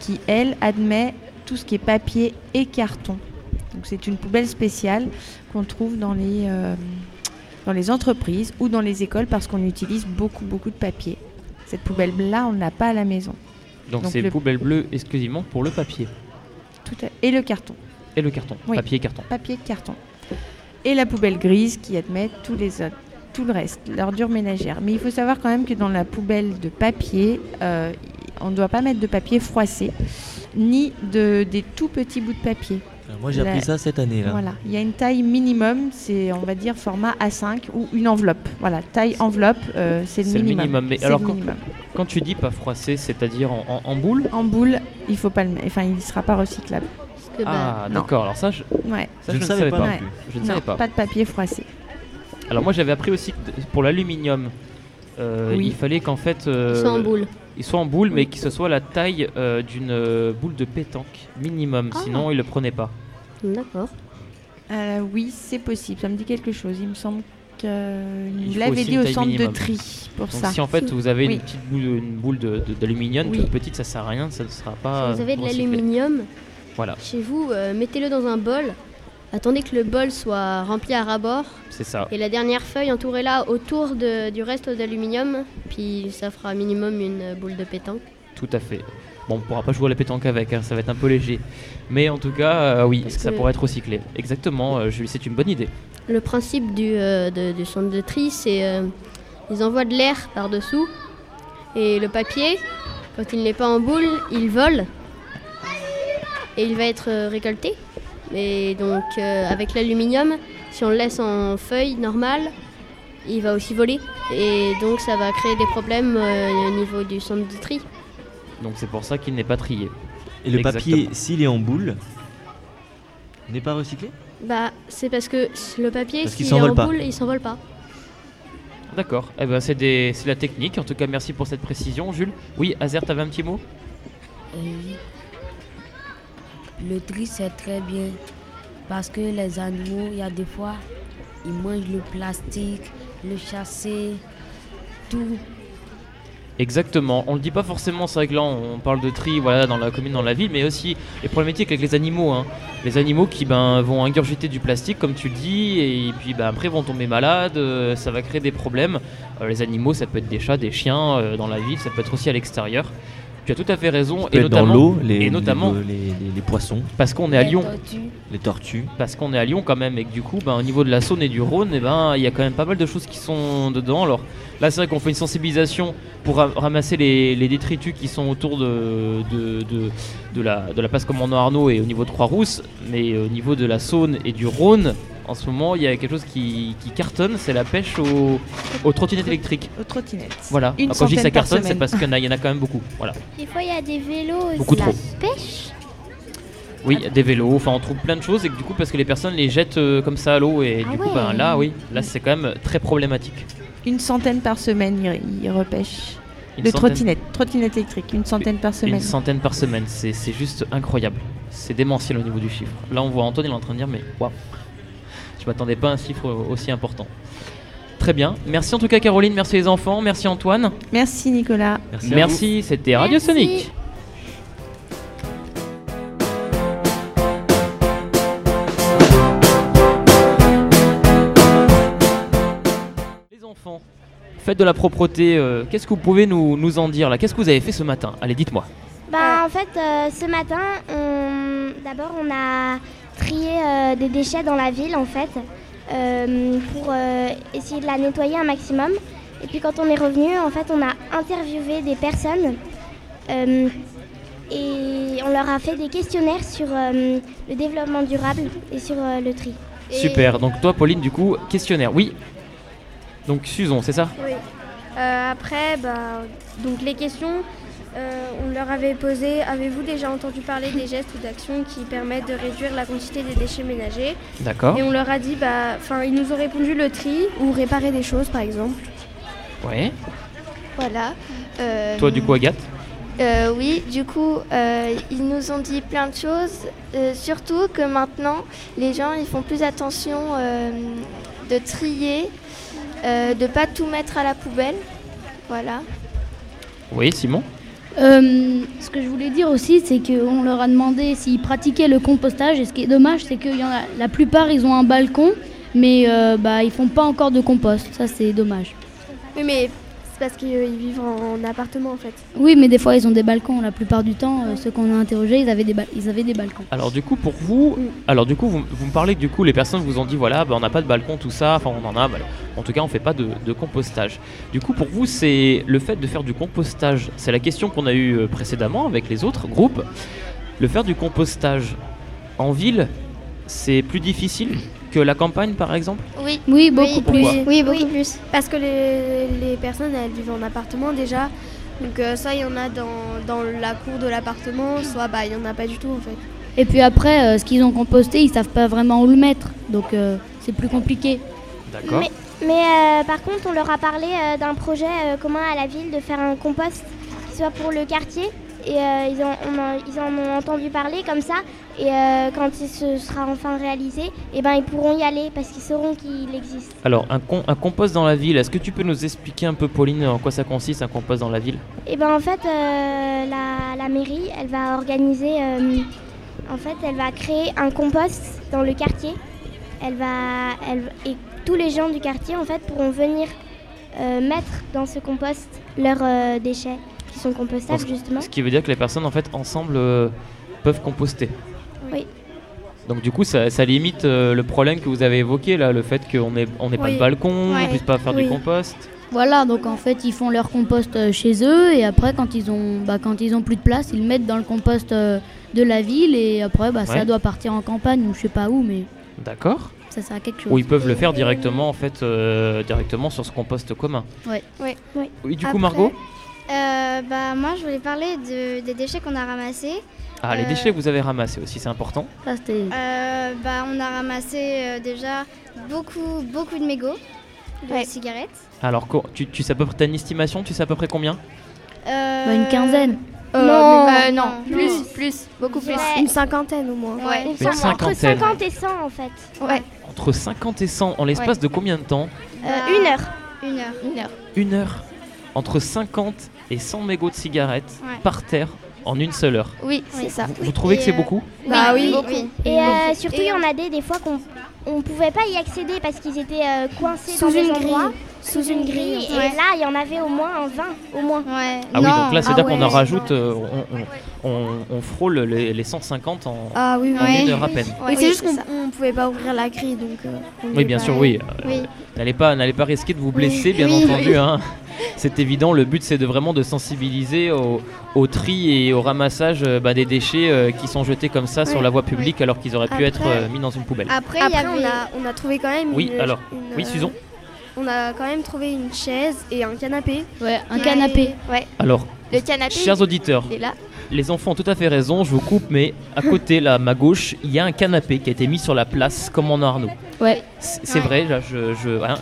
qui, elle, admet tout ce qui est papier et carton. Donc c'est une poubelle spéciale qu'on trouve dans les, euh, dans les entreprises ou dans les écoles parce qu'on utilise beaucoup, beaucoup de papier. Cette poubelle-là, on ne l'a pas à la maison. Donc, c'est le- poubelle bleue exclusivement pour le papier Tout à- Et le carton. et le carton. Oui. Papier et carton. Papier et carton. Et la poubelle grise qui admet tous les autres- tout le reste, l'ordure ménagère. Mais il faut savoir quand même que dans la poubelle de papier, euh, on ne doit pas mettre de papier froissé, ni de, des tout petits bouts de papier. Alors moi j'ai appris ça cette année là. Voilà, il y a une taille minimum, c'est on va dire format A5 ou une enveloppe. Voilà, taille enveloppe, euh, c'est le C'est le minimum. Mais alors, le quand, minimum. quand tu dis pas froissé, c'est-à-dire en, en- en boule? En boule, il faut pas le mettre. Enfin, il ne sera pas recyclable. Bah, Ah, d'accord. Alors ça, je, Ouais. ça, Je je, ne savais savais pas Ouais. Je ne Non, savais pas. pas de papier froissé. Alors moi, j'avais appris aussi que pour l'aluminium, euh, Oui. il fallait qu'en fait, euh, ils sont en boule. ils soient en boule, mais que ce soit la taille euh, d'une boule de pétanque minimum. Ah. Sinon, ils le prenaient pas. D'accord. Euh, oui, c'est possible. Ça me dit quelque chose. Il me semble Il qu'il l'avait dit au centre minimum. de tri pour Donc ça. si en fait vous avez Oui. une petite boule, une boule de- de- d'aluminium Oui. toute petite, ça sert à rien, ça ne sera pas. si vous avez de l'aluminium Voilà, chez vous, euh, mettez-le dans un bol. Attendez que le bol soit rempli à ras-bord. c'est ça. Et la dernière feuille, entourez-la autour de- du reste d'aluminium. Puis ça fera minimum une boule de pétanque. Tout à fait. Bon, on pourra pas jouer à la pétanque avec, hein, ça va être un peu léger. Mais en tout cas, euh, oui, Parce ça que- pourrait être recyclé. Exactement, euh, Julie, c'est une bonne idée. Le principe du, euh, de- du centre de tri, c'est ils envoient de l'air par-dessous. Et le papier, quand il n'est pas en boule, il vole. Et il va être récolté. Et donc euh, avec l'aluminium, si on le laisse en feuille normale, il va aussi voler. Et donc ça va créer des problèmes euh, au niveau du centre de tri. Donc c'est pour ça qu'il n'est pas trié. Et le Exactement. papier, s'il est en boule, n'est pas recyclé? Bah c'est parce que le papier, s'il est en pas. boule, il s'envole pas. D'accord, eh ben, c'est des- c'est la technique. En tout cas, merci pour cette précision, Jules. Oui, Azer, t'avais un petit mot? Euh, Le tri, c'est très bien. Parce que les animaux, il y a des fois, ils mangent le plastique, le chassé, tout. Exactement. On le dit pas forcément, c'est vrai que là on parle de tri voilà, dans la commune, dans la ville, mais aussi les problématiques avec les animaux. hein. Les animaux qui ben, vont ingurgiter du plastique, comme tu le dis, et puis ben, après vont tomber malades, euh, ça va créer des problèmes. Euh, les animaux, ça peut être des chats, des chiens euh, dans la ville, ça peut être aussi à l'extérieur. Tu as tout à fait raison. Et être dans notamment, l'eau, les, et notamment les, les- les- les poissons, parce qu'on est à Lyon. les tortues. Parce qu'on est à Lyon quand même et que du coup, ben, au niveau de la Saône et du Rhône, eh ben, il y a quand même pas mal de choses qui sont dedans. Alors là, c'est vrai qu'on fait une sensibilisation pour ra- ramasser les, les détritus qui sont autour de, de, de, de la, de la place Commandant Arnaud et au niveau de Croix-Rousse. Mais au niveau de la Saône et du Rhône, en ce moment, il y a quelque chose qui, qui cartonne, c'est la pêche aux, aux trottinettes électriques. Aux trottinettes. Voilà. Une Alors, quand je dis ça cartonne, c'est parce qu'il y en a- il y en a quand même beaucoup. Voilà. Des fois, il y a des vélos aussi. Beaucoup trop. La pêche Oui, il y a des vélos, enfin on trouve plein de choses et que du coup parce que les personnes les jettent euh, comme ça à l'eau et Ah du coup ouais. ben là oui, là c'est quand même très problématique. Une centaine par semaine, ils, repêchent. Une de trottinettes, trottinettes électriques, une centaine par semaine. Une centaine par semaine, c'est c'est juste incroyable. C'est démentiel au niveau du chiffre. Là on voit Antoine, il est en train de dire mais waouh, je m'attendais pas à un chiffre aussi important. Très bien, merci en tout cas Caroline, merci les enfants, merci Antoine. Merci Nicolas. Merci. Merci, c'était Radio Merci. Sonic. Les enfants, faites de la propreté, euh, qu'est-ce que vous pouvez nous, nous en dire là? Qu'est-ce que vous avez fait ce matin? Allez, dites-moi. Bah, en fait, euh, ce matin, on... d'abord, on a trié euh, des déchets dans la ville, en fait, euh, pour euh, essayer de la nettoyer un maximum. Et puis, quand on est revenu, en fait, on a interviewé des personnes euh, et on leur a fait des questionnaires sur euh, le développement durable et sur euh, le tri. Et- Super, donc toi Pauline, du coup, questionnaire, oui. Donc Susan, c'est ça? Oui. Euh, après, bah, donc les questions, euh, on leur avait posé avez-vous déjà entendu parler des gestes ou d'actions qui permettent de réduire la quantité des déchets ménagers D'accord. Et on leur a dit, bah, enfin, ils nous ont répondu le tri ou réparer des choses, par exemple. Ouais. Voilà. Euh, Toi, du coup, Agathe euh, Oui, du coup, euh, ils nous ont dit plein de choses. euh, surtout que maintenant, les gens, ils font plus attention euh, de trier, euh, de pas tout mettre à la poubelle. Voilà. Oui, Simon Euh, ce que je voulais dire aussi, c'est qu'on leur a demandé s'ils pratiquaient le compostage. Et ce qui est dommage, c'est qu'il y en a, la plupart, ils ont un balcon, mais euh, bah, ils font pas encore de compost. Ça, c'est dommage. Parce qu'ils vivent en, appartement, en fait. Oui, mais des fois, ils ont des balcons. La plupart du temps, euh, ceux qu'on a interrogés, ils avaient des, ils avaient des balcons. Alors du coup pour vous, alors du coup vous, vous me parlez que du coup les personnes vous ont dit voilà bah, on n'a pas de balcon tout ça, enfin on en a, bah, en tout cas on fait pas de, de compostage. Du coup pour vous c'est le fait de faire du compostage, c'est la question qu'on a eue euh, précédemment avec les autres groupes. Le faire du compostage en ville, c'est plus difficile que la campagne par exemple Oui. Oui, beaucoup plus. Pourquoi Oui, beaucoup plus. Parce que les, les personnes, elles vivent en appartement déjà. Donc euh, soit il y en a dans, dans la cour de l'appartement, soit bah, il n'y en a pas du tout, en fait. Et puis après, euh, ce qu'ils ont composté, ils savent pas vraiment où le mettre. Donc, euh, c'est plus compliqué. D'accord. Mais, mais, euh, par contre, on leur a parlé euh, d'un projet euh, commun à la ville de faire un compost qui soit pour le quartier. Et euh, ils, en, on en- ils en ont entendu parler comme ça. Et euh, quand il se sera enfin réalisé, eh ben, ils pourront y aller parce qu'ils sauront qu'il existe. Alors un, com- un compost dans la ville, est-ce que tu peux nous expliquer un peu Pauline en quoi ça consiste un compost dans la ville? Et ben en fait, euh, la, la mairie, elle va organiser, euh, en fait, elle va créer un compost dans le quartier. Elle va, elle, et tous les gens du quartier, en fait, pourront venir mettre dans ce compost leurs déchets qui sont compostables justement. Ce qui veut dire que les personnes en fait ensemble peuvent composter. Oui. Donc du coup ça, ça limite euh, le problème que vous avez évoqué là, le fait qu'on n'ait on n'ait pas Oui. de balcon, Ouais. on puisse pas faire Oui. du compost. Voilà, donc en fait, ils font leur compost euh, chez eux et après, quand ils ont, bah, quand ils ont plus de place, ils le mettent dans le compost euh, de la ville et après, bah, Ouais. ça doit partir en campagne ou je sais pas où, mais D'accord. ça sert à quelque chose. Ou ils peuvent le faire directement en fait euh, directement sur ce compost commun. Ouais. Oui. Oui, du coup Margot Euh, bah, moi, je voulais parler de- des déchets qu'on a ramassés. Ah les Euh, déchets que vous avez ramassés aussi, c'est important. Euh, bah, on a ramassé euh, déjà beaucoup, beaucoup de mégots de Ouais. cigarettes. Alors tu, tu sais à peu près t'as une estimation, tu sais à peu près combien? Euh, Bah, une quinzaine. euh, Non, euh, non, non. plus, plus, beaucoup plus. Ouais. Une cinquantaine au moins. Ouais. Une entre cinquantaine. 50 et 100 en fait. Ouais. Entre 50 et 100 en l'espace Ouais. de combien de temps? Euh, une heure. Une heure. Une heure. Une heure. Entre 50 et 100 mégots de cigarettes Ouais. par terre en une seule heure. Oui, c'est ça. Vous, vous trouvez que c'est euh, beaucoup Bah oui. beaucoup. Et euh, surtout, il y en a des, des fois qu'on on pouvait pas y accéder parce qu'ils étaient euh, coincés Sous dans des endroits. grille. Sous une grille. Et Ouais. là, il y en avait au moins un 20, au moins. Ouais. Ah oui, donc là, c'est-à-dire Ah qu'on en rajoute, euh, on, on- on- on frôle les, les 150 en, Ah oui, en oui. une heure à peine. Ouais, c'est juste qu'on on pouvait pas ouvrir la grille, donc. euh, Oui, bien pas sûr, aller. oui. Oui. N'allez pas, n'allez pas risquer de vous blesser, bien Oui, entendu. oui. hein. C'est évident. Le but, c'est de vraiment de sensibiliser au, au tri et au ramassage euh, bah, des déchets euh, qui sont jetés comme ça sur la voie publique alors qu'ils auraient pu être euh, mis dans une poubelle. Après, il y avait- on, a, on a trouvé quand même. Oui, une- alors. une, Oui, euh, Susan On a quand même trouvé une chaise et un canapé. Ouais, un canapé. Ouais. Alors, Le canapé. chers auditeurs, il est là. les enfants ont tout à fait raison. Je vous coupe, mais à côté, là, à ma gauche, il y a un canapé qui a été mis sur la place commandant Arnaud. Ouais. C'est vrai, là, je, je- hein,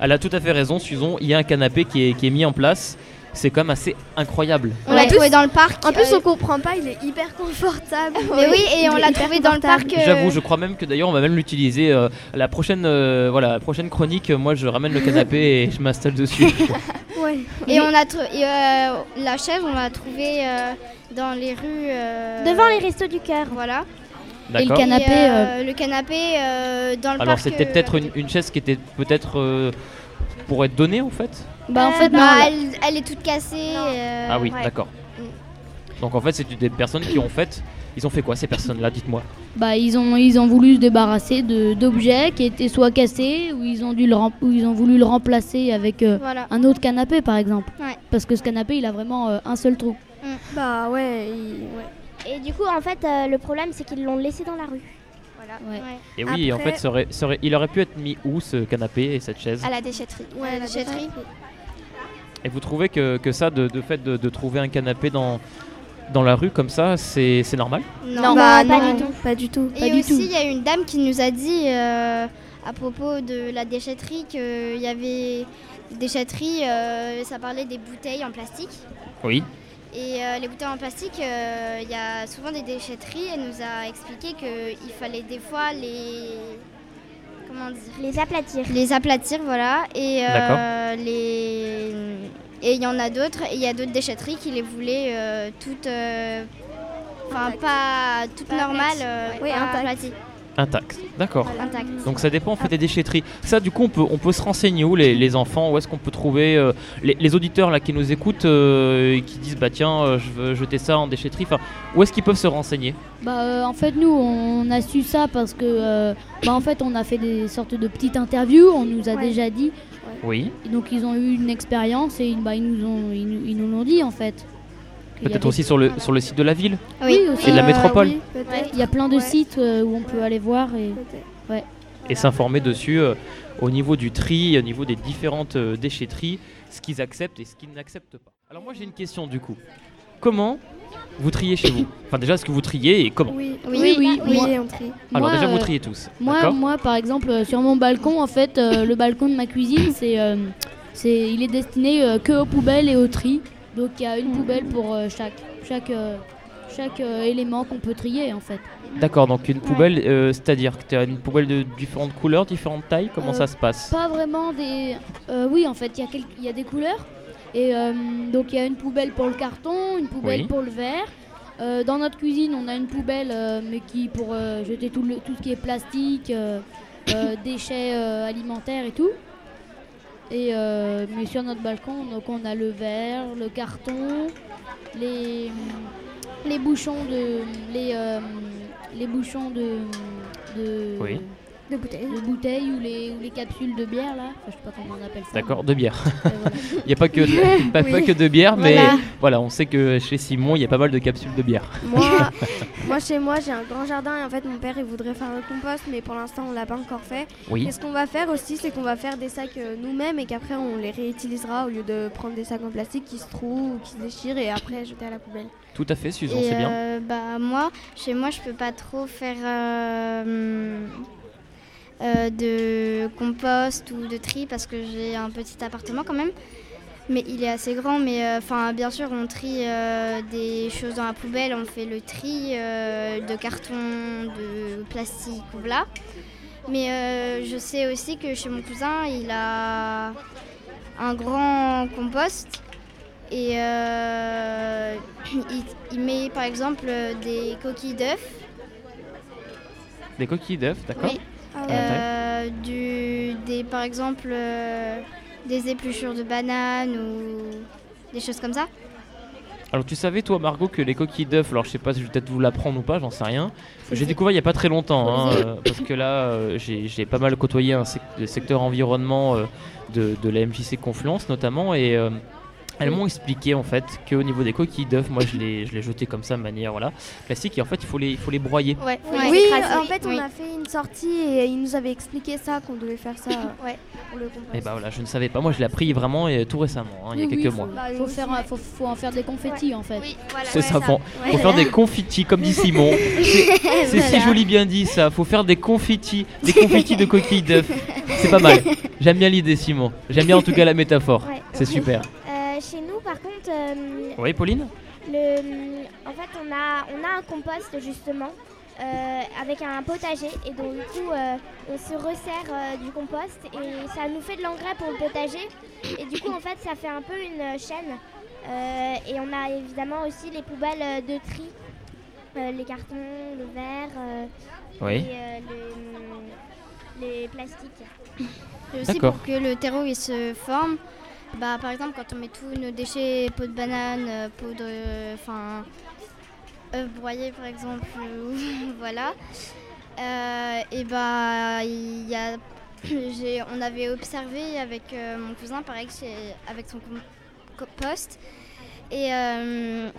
elle a tout à fait raison, Susan. Il y a un canapé qui est, qui est mis en place. C'est quand même assez incroyable. On l'a trouvé dans le parc. En plus, euh, on comprend pas, il est hyper confortable. Mais oui, et on l'a trouvé dans le parc, euh, J'avoue, je crois même que d'ailleurs on va même l'utiliser. euh, la prochaine, euh, voilà, prochaine chronique, euh, moi je ramène le canapé et je m'installe dessus. Ouais. Et on a et, euh, la chaise, on l'a trouvée euh, dans les rues. euh, Devant les restos du cœur. Voilà. Et, euh, le canapé euh, dans le Alors parc. c'était euh, peut-être une, une chaise qui était peut-être euh, pour être donnée en fait. Bah, en euh, fait, bah, non, elle, elle est toute cassée. euh, ah oui, ouais. d'accord. Donc en fait c'est des personnes qui ont fait, ils ont fait quoi ces personnes-là Dites-moi? Bah, ils ont, ils ont voulu se débarrasser de- d'objets qui étaient soit cassés ou ils ont, dû le rem- ou ils ont voulu le remplacer avec euh, Voilà. un autre canapé par exemple. Ouais. Parce que ce canapé il a vraiment euh, un seul trou. Bah ouais, il- ouais. Et du coup, en fait, euh, le problème, c'est qu'ils l'ont laissé dans la rue. Voilà. Et oui, en fait, ça aurait- ça aurait- il aurait pu être mis où ce canapé et cette chaise? À la déchetterie. Ouais, la déchetterie. Et vous trouvez que, que ça, de, de fait de, de trouver un canapé dans, dans la rue comme ça, c'est c'est normal? Non, Bah, pas non, du tout. Pas du tout. Et aussi, il y a une dame qui nous a dit euh, à propos de la déchetterie qu'il y avait déchetterie, euh, ça parlait des bouteilles en plastique. Oui. Et euh, les bouteilles en plastique, euh, il y a souvent des déchetteries. Elle nous a expliqué qu'il fallait des fois les. Comment dire? Les aplatir. Les aplatir, voilà. Et euh, D'accord. les. Et il y en a d'autres. Et il y a d'autres déchetteries qui les voulaient euh, toutes. euh, Enfin, pas toutes Pas normales. euh, Oui, pas. Intact. D'accord. Intact. Donc ça dépend en fait des déchetteries. Ça du coup on peut, on peut se renseigner où les, les enfants, où est-ce qu'on peut trouver euh, les, les auditeurs là qui nous écoutent euh, et qui disent bah tiens euh, je veux jeter ça en déchetterie. Enfin où est-ce qu'ils peuvent se renseigner? Bah, euh, en fait, nous, on a su ça parce que, euh, bah, en fait, on a fait des sortes de petites interviews. On nous a Ouais. déjà dit. Oui. Et donc, ils ont eu une expérience et bah, ils nous ont, ils nous l'ont dit en fait. Peut-être aussi sur le, sur le site de la ville Oui, aussi. et de la métropole. oui, peut-être. Il y a plein de Ouais. sites euh, où on peut aller voir et ouais. et s'informer dessus euh, au niveau du tri, au niveau des différentes euh, déchetteries, ce qu'ils acceptent et ce qu'ils n'acceptent pas. Alors moi j'ai une question du coup. Comment vous triez chez vous? Enfin déjà est-ce que vous triez et comment? Oui, Oui, oui, oui, on trie. Alors Moi, déjà vous triez tous. Moi, moi, par exemple, sur mon balcon, en fait, euh, le balcon de ma cuisine, c'est, euh, c'est, il est destiné euh, que aux poubelles et au tri. Donc il y a une poubelle pour euh, chaque, chaque, euh, chaque euh, élément qu'on peut trier, en fait. D'accord, donc une poubelle, euh, c'est-à-dire que tu as une poubelle de différentes couleurs, différentes tailles, comment Euh, ça se passe? Pas vraiment des. euh, oui, en fait, il y, a quel- il y a des couleurs. Et donc il y a une poubelle pour le carton, une poubelle Oui. pour le verre. Dans notre cuisine, on a une poubelle, mais qui pour jeter tout, le, tout ce qui est plastique, déchets alimentaires et tout. Et euh, mais sur notre balcon, donc on a le verre, le carton, les les bouchons de les euh, les bouchons de de, Oui. De bouteilles. de bouteilles ou les, ou les capsules de bière là. Enfin, je sais pas comment on appelle ça. D'accord, de bière. Euh, voilà. Il n'y a pas que de, pas, Oui. pas que de bière, mais Voilà. voilà, on sait que chez Simon, il y a pas mal de capsules de bière. Moi, moi, chez moi, j'ai un grand jardin et en fait, mon père, il voudrait faire le compost, mais pour l'instant, on l'a pas encore fait. Oui. Et ce qu'on va faire aussi, c'est qu'on va faire des sacs euh, nous-mêmes et qu'après, on les réutilisera au lieu de prendre des sacs en plastique qui se trouent ou qui se déchirent et après jeter à la poubelle. Tout à fait, Susan, c'est bien. euh, bah, moi, chez moi, je peux pas trop faire euh, euh, de compost ou de tri parce que j'ai un petit appartement quand même. Mais il est assez grand, mais euh, bien sûr on trie euh, des choses dans la poubelle, on fait le tri de carton, de plastique, voilà. Mais euh, je sais aussi que chez mon cousin, il a un grand compost et il, il met par exemple des coquilles d'œufs, Des coquilles d'œufs, d'accord oui. Ah. Euh, du, des, par exemple euh, des épluchures de bananes ou des choses comme ça. Alors tu savais toi Margot que les coquilles d'œufs, alors je sais pas si je vais peut-être vous l'apprendre ou pas, j'en sais rien. J'ai découvert il y a pas très longtemps, hein, euh, parce que là j'ai pas mal côtoyé un sec- le secteur environnement de, de la MJC Confluence notamment, et euh, elles m'ont expliqué en fait qu'au niveau des coquilles d'œufs, moi je les, je les jetais comme ça de manière voilà, classique, et en fait il faut les, il faut les broyer. Ouais, Oui, en fait, on Oui. a fait une sortie et il nous avait expliqué ça, qu'on devait faire ça Ouais. pour le compost. Et bah voilà, je ne savais pas, moi je l'ai appris vraiment et, tout récemment, hein, il y a Oui, quelques mois. Faut, faut faire, faut, faut en faire des confettis en fait. Oui, voilà. C'est ouais, ça, faut, Ouais. faut faire des confettis comme dit Simon. C'est si joli bien dit ça. Faut faire des confettis, des confettis de coquilles d'œufs. C'est pas mal. J'aime bien l'idée Simon. J'aime bien en tout cas la métaphore. Ouais. C'est super. Chez nous, par contre, euh, Oui Pauline le, en fait, on a, on a un compost justement euh, avec un potager et donc du coup, euh, on se resserre euh, du compost et ça nous fait de l'engrais pour le potager et du coup, en fait, ça fait un peu une chaîne. Euh, et on a évidemment aussi les poubelles de tri, euh, les cartons, le verre euh, Oui. et euh, le- les plastiques. Et aussi D'accord. pour que le terreau il se forme, bah, par exemple quand on met tous nos déchets, peau de banane, euh, peau de... Enfin, œufs broyés par exemple, ou- voilà. Euh, et bah il y a... j'ai- On avait observé avec euh, mon cousin, pareil, avec son com- compost. Et, euh,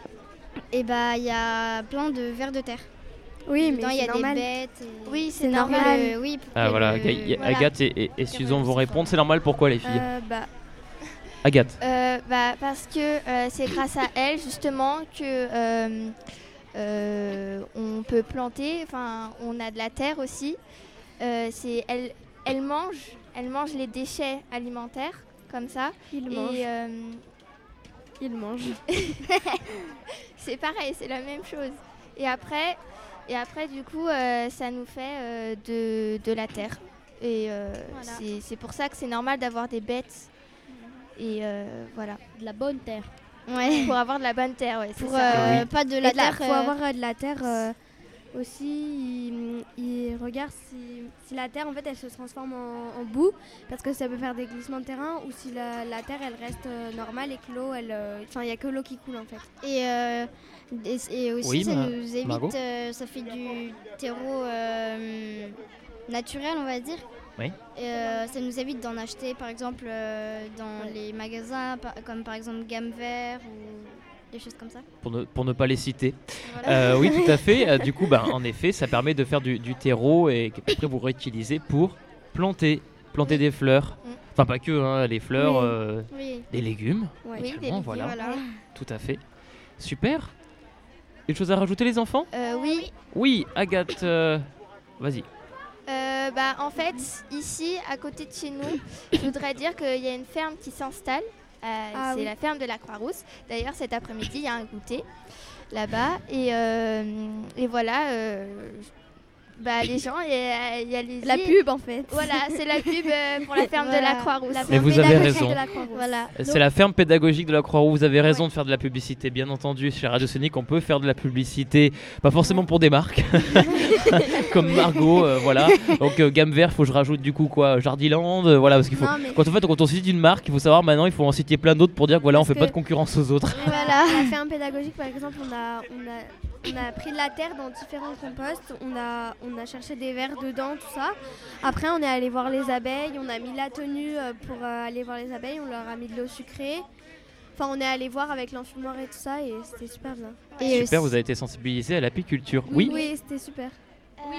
et bah il y a plein de vers de terre. Oui, mais il y a normal. des bêtes. et- Oui, c'est c'est normal. normal. euh, oui, Ah voilà, le-. Agathe et, et- et Susan vont répondre. C'est normal pourquoi les filles? Euh, bah, Agathe. Euh, bah, parce que euh, c'est grâce à elle justement que euh, euh, on peut planter. Enfin, on a de la terre aussi. Euh, c'est elle, elle mange, elle mange les déchets alimentaires comme ça. il Et, mange. euh, Il mange. c'est pareil, c'est la même chose. Et après, et après du coup, euh, ça nous fait euh, de, de la terre. Et euh, Voilà. c'est- c'est pour ça que c'est normal d'avoir des bêtes. Et euh, voilà. De la bonne terre. Ouais. Pour avoir de la bonne terre, ouais, c'est Pour ça. euh, Oui. pas de la de la- terre. faut euh, avoir de la terre euh, aussi. Il, il regarde si, si la terre en fait elle se transforme en, en boue parce que ça peut faire des glissements de terrain ou si la, la terre elle reste euh, normale et que l'eau elle, euh, enfin il y a que l'eau qui coule en fait. Et, euh, et, et aussi, Oui, ça Ma- nous évite, euh, ça fait du terreau euh, naturel, on va dire. Oui. Et, euh, ça nous évite d'en acheter, par exemple, euh, dans les magasins, par- comme par exemple Gamme Vert ou des choses comme ça. pour ne, pour ne pas les citer. Voilà. Euh, oui, tout à fait. Du coup, bah, en effet, ça permet de faire du, du terreau et qu'après vous réutilisez pour planter, planter des fleurs. Mm. Enfin, pas que, hein, les fleurs, Oui. euh, Oui. des légumes. Oui, des légumes, voilà. Voilà. Tout à fait. Super. Une chose à rajouter, les enfants? Euh, oui. Oui, Agathe, euh, vas-y. Euh, bah, en fait, ici, à côté de chez nous, je voudrais dire qu'il y a une ferme qui s'installe. Euh, Ah c'est oui. la ferme de la Croix-Rousse. D'ailleurs, cet après-midi, il y a un goûter là-bas. Et, euh, et voilà, bah, les gens, il y a, il y a les La pub en fait. Voilà, c'est la pub euh, pour la ferme de la Croix-Rousse. La Mais vous avez raison. de la Croix-Rousse. Voilà. C'est la ferme pédagogique de la Croix-Rouge. Vous avez raison de faire de la publicité, bien entendu. Chez Radio Sonic, on peut faire de la publicité, pas forcément pour des marques, comme Margot, euh, voilà. Donc euh, gamme vert, faut que je rajoute du coup quoi, Jardiland, euh, voilà, parce qu'il faut. Non, mais- Quand en fait, quand on cite une marque, il faut savoir maintenant, il faut en citer plein d'autres pour dire que voilà, on fait que- pas de concurrence aux autres. Voilà. La ferme pédagogique, par exemple, on a, on a, on a pris de la terre dans différents composts, on a, on a cherché des vers dedans, tout ça. Après, on est allé voir les abeilles, on a mis la tenue euh, pour euh, aller voir les abeilles, on leur a mis de l'eau sucrée. Enfin, on est allé voir avec l'enfumoir et tout ça, et c'était super bien. Et Super, aussi- vous avez été sensibilisé à l'apiculture. Oui, Oui, c'était super.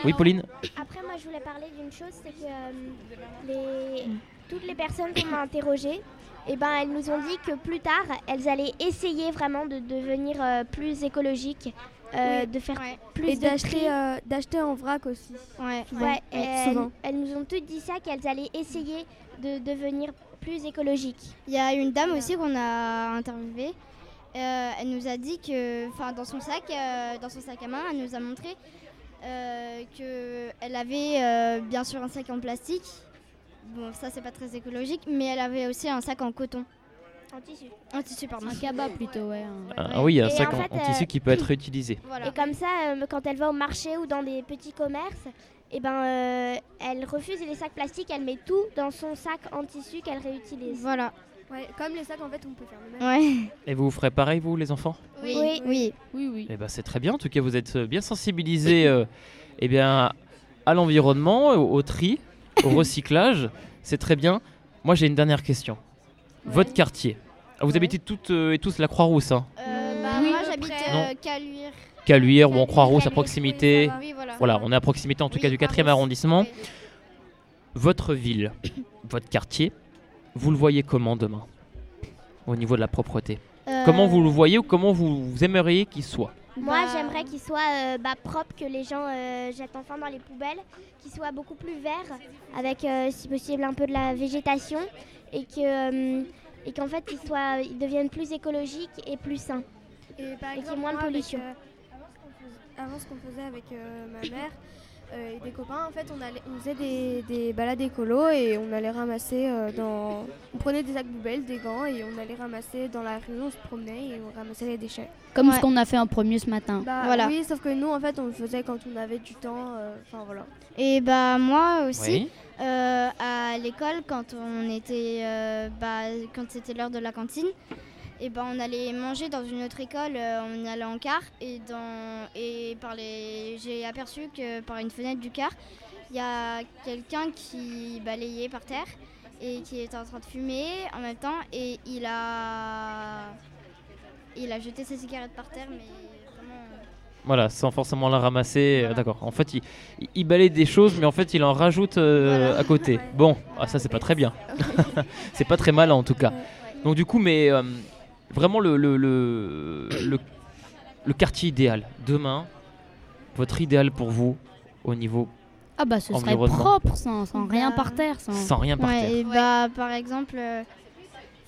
oui, Pauline. Après, moi, je voulais parler d'une chose, c'est que euh, les- toutes les personnes qu'on a interrogées, eh ben, elles nous ont dit que plus tard, elles allaient essayer vraiment de devenir euh, plus écologiques, euh, Oui. de faire Ouais. plus Et de d'acheter tri. euh, d'acheter en vrac aussi. Ouais. souvent. Ouais, elles, souvent. elles nous ont toutes dit ça, qu'elles allaient essayer de devenir plus écologiques. Il y a une dame aussi qu'on a interviewée. Euh, elle nous a dit que, enfin, dans son sac, euh, dans son sac à main, elle nous a montré euh, que elle avait euh, bien sûr un sac en plastique. Bon, ça c'est pas très écologique, mais elle avait aussi un sac en coton, En tissu. en tissu pardon. Un cabas plutôt, ouais. un- Ah, oui, il y a un Et sac en fait, en euh, tissu qui peut être réutilisé. Voilà. Et comme ça, euh, quand elle va au marché ou dans des petits commerces, et ben, euh, elle refuse les sacs plastiques, elle met tout dans son sac en tissu qu'elle réutilise. Voilà. Ouais, comme les sacs, en fait, on peut faire le même. Ouais. Et vous ferez pareil, vous, les enfants? Oui. Oui. Oui. Oui, oui. Eh ben, c'est très bien. En tout cas, vous êtes bien sensibilisés euh, eh bien, à l'environnement, au, au tri, au recyclage. C'est très bien. Moi, j'ai une dernière question. Votre quartier. Ah, Vous habitez toutes euh, et tous la Croix-Rousse, hein Euh, bah, moi j'habite euh, Caluire. Caluire ou en Croix-Rousse à proximité. Oui, voilà. Voilà, on est à proximité en tout cas du 4e arrondissement. Votre ville, votre quartier, vous le voyez comment demain Au niveau de la propreté? Euh, Comment vous le voyez ou comment vous, vous aimeriez qu'il soit? Moi, j'aimerais qu'il soit euh, bah, propre, que les gens euh, jettent enfin dans les poubelles, qu'il soit beaucoup plus vert, avec euh, si possible un peu de la végétation, et que euh, et qu'en fait, il soit, il devienne plus écologique et plus sain. Et par Et qu'il y ait exemple, moins de avec, pollution. euh, avant, ce qu'on faisait avec euh, ma mère euh, et des copains, en fait, on, allait, on faisait des, des balades écolo et on allait ramasser euh, dans. On prenait des sacs poubelles, des gants et on allait ramasser dans la rue, on se promenait et on ramassait les déchets. Comme Ouais. ce qu'on a fait en premier ce matin. Bah, Voilà. Oui, sauf que nous, en fait, on le faisait quand on avait du temps. euh, Enfin, voilà. Et bah moi aussi, Oui. Euh, à l'école, quand on était, euh, bah, quand c'était l'heure de la cantine, et ben on allait manger dans une autre école, euh, on y allait en car, et dans et par les, j'ai aperçu que par une fenêtre du car, il y a quelqu'un qui balayait par terre et qui était en train de fumer en même temps, et il a, il a jeté ses cigarettes par terre, mais. Voilà, sans forcément la ramasser. euh, D'accord. En fait, il, il- balaye des choses, mais en fait, il en rajoute euh, à côté. Bon, ah, ça, c'est pas très bien. c'est pas très malin, en tout cas. Donc, du coup, mais euh, vraiment, le, le, le, le, le quartier idéal, demain, votre idéal pour vous, au niveau. Ah bah ce serait propre sans, sans rien par terre. Sans, Sans rien par Ouais, terre. Et bah, par exemple, euh,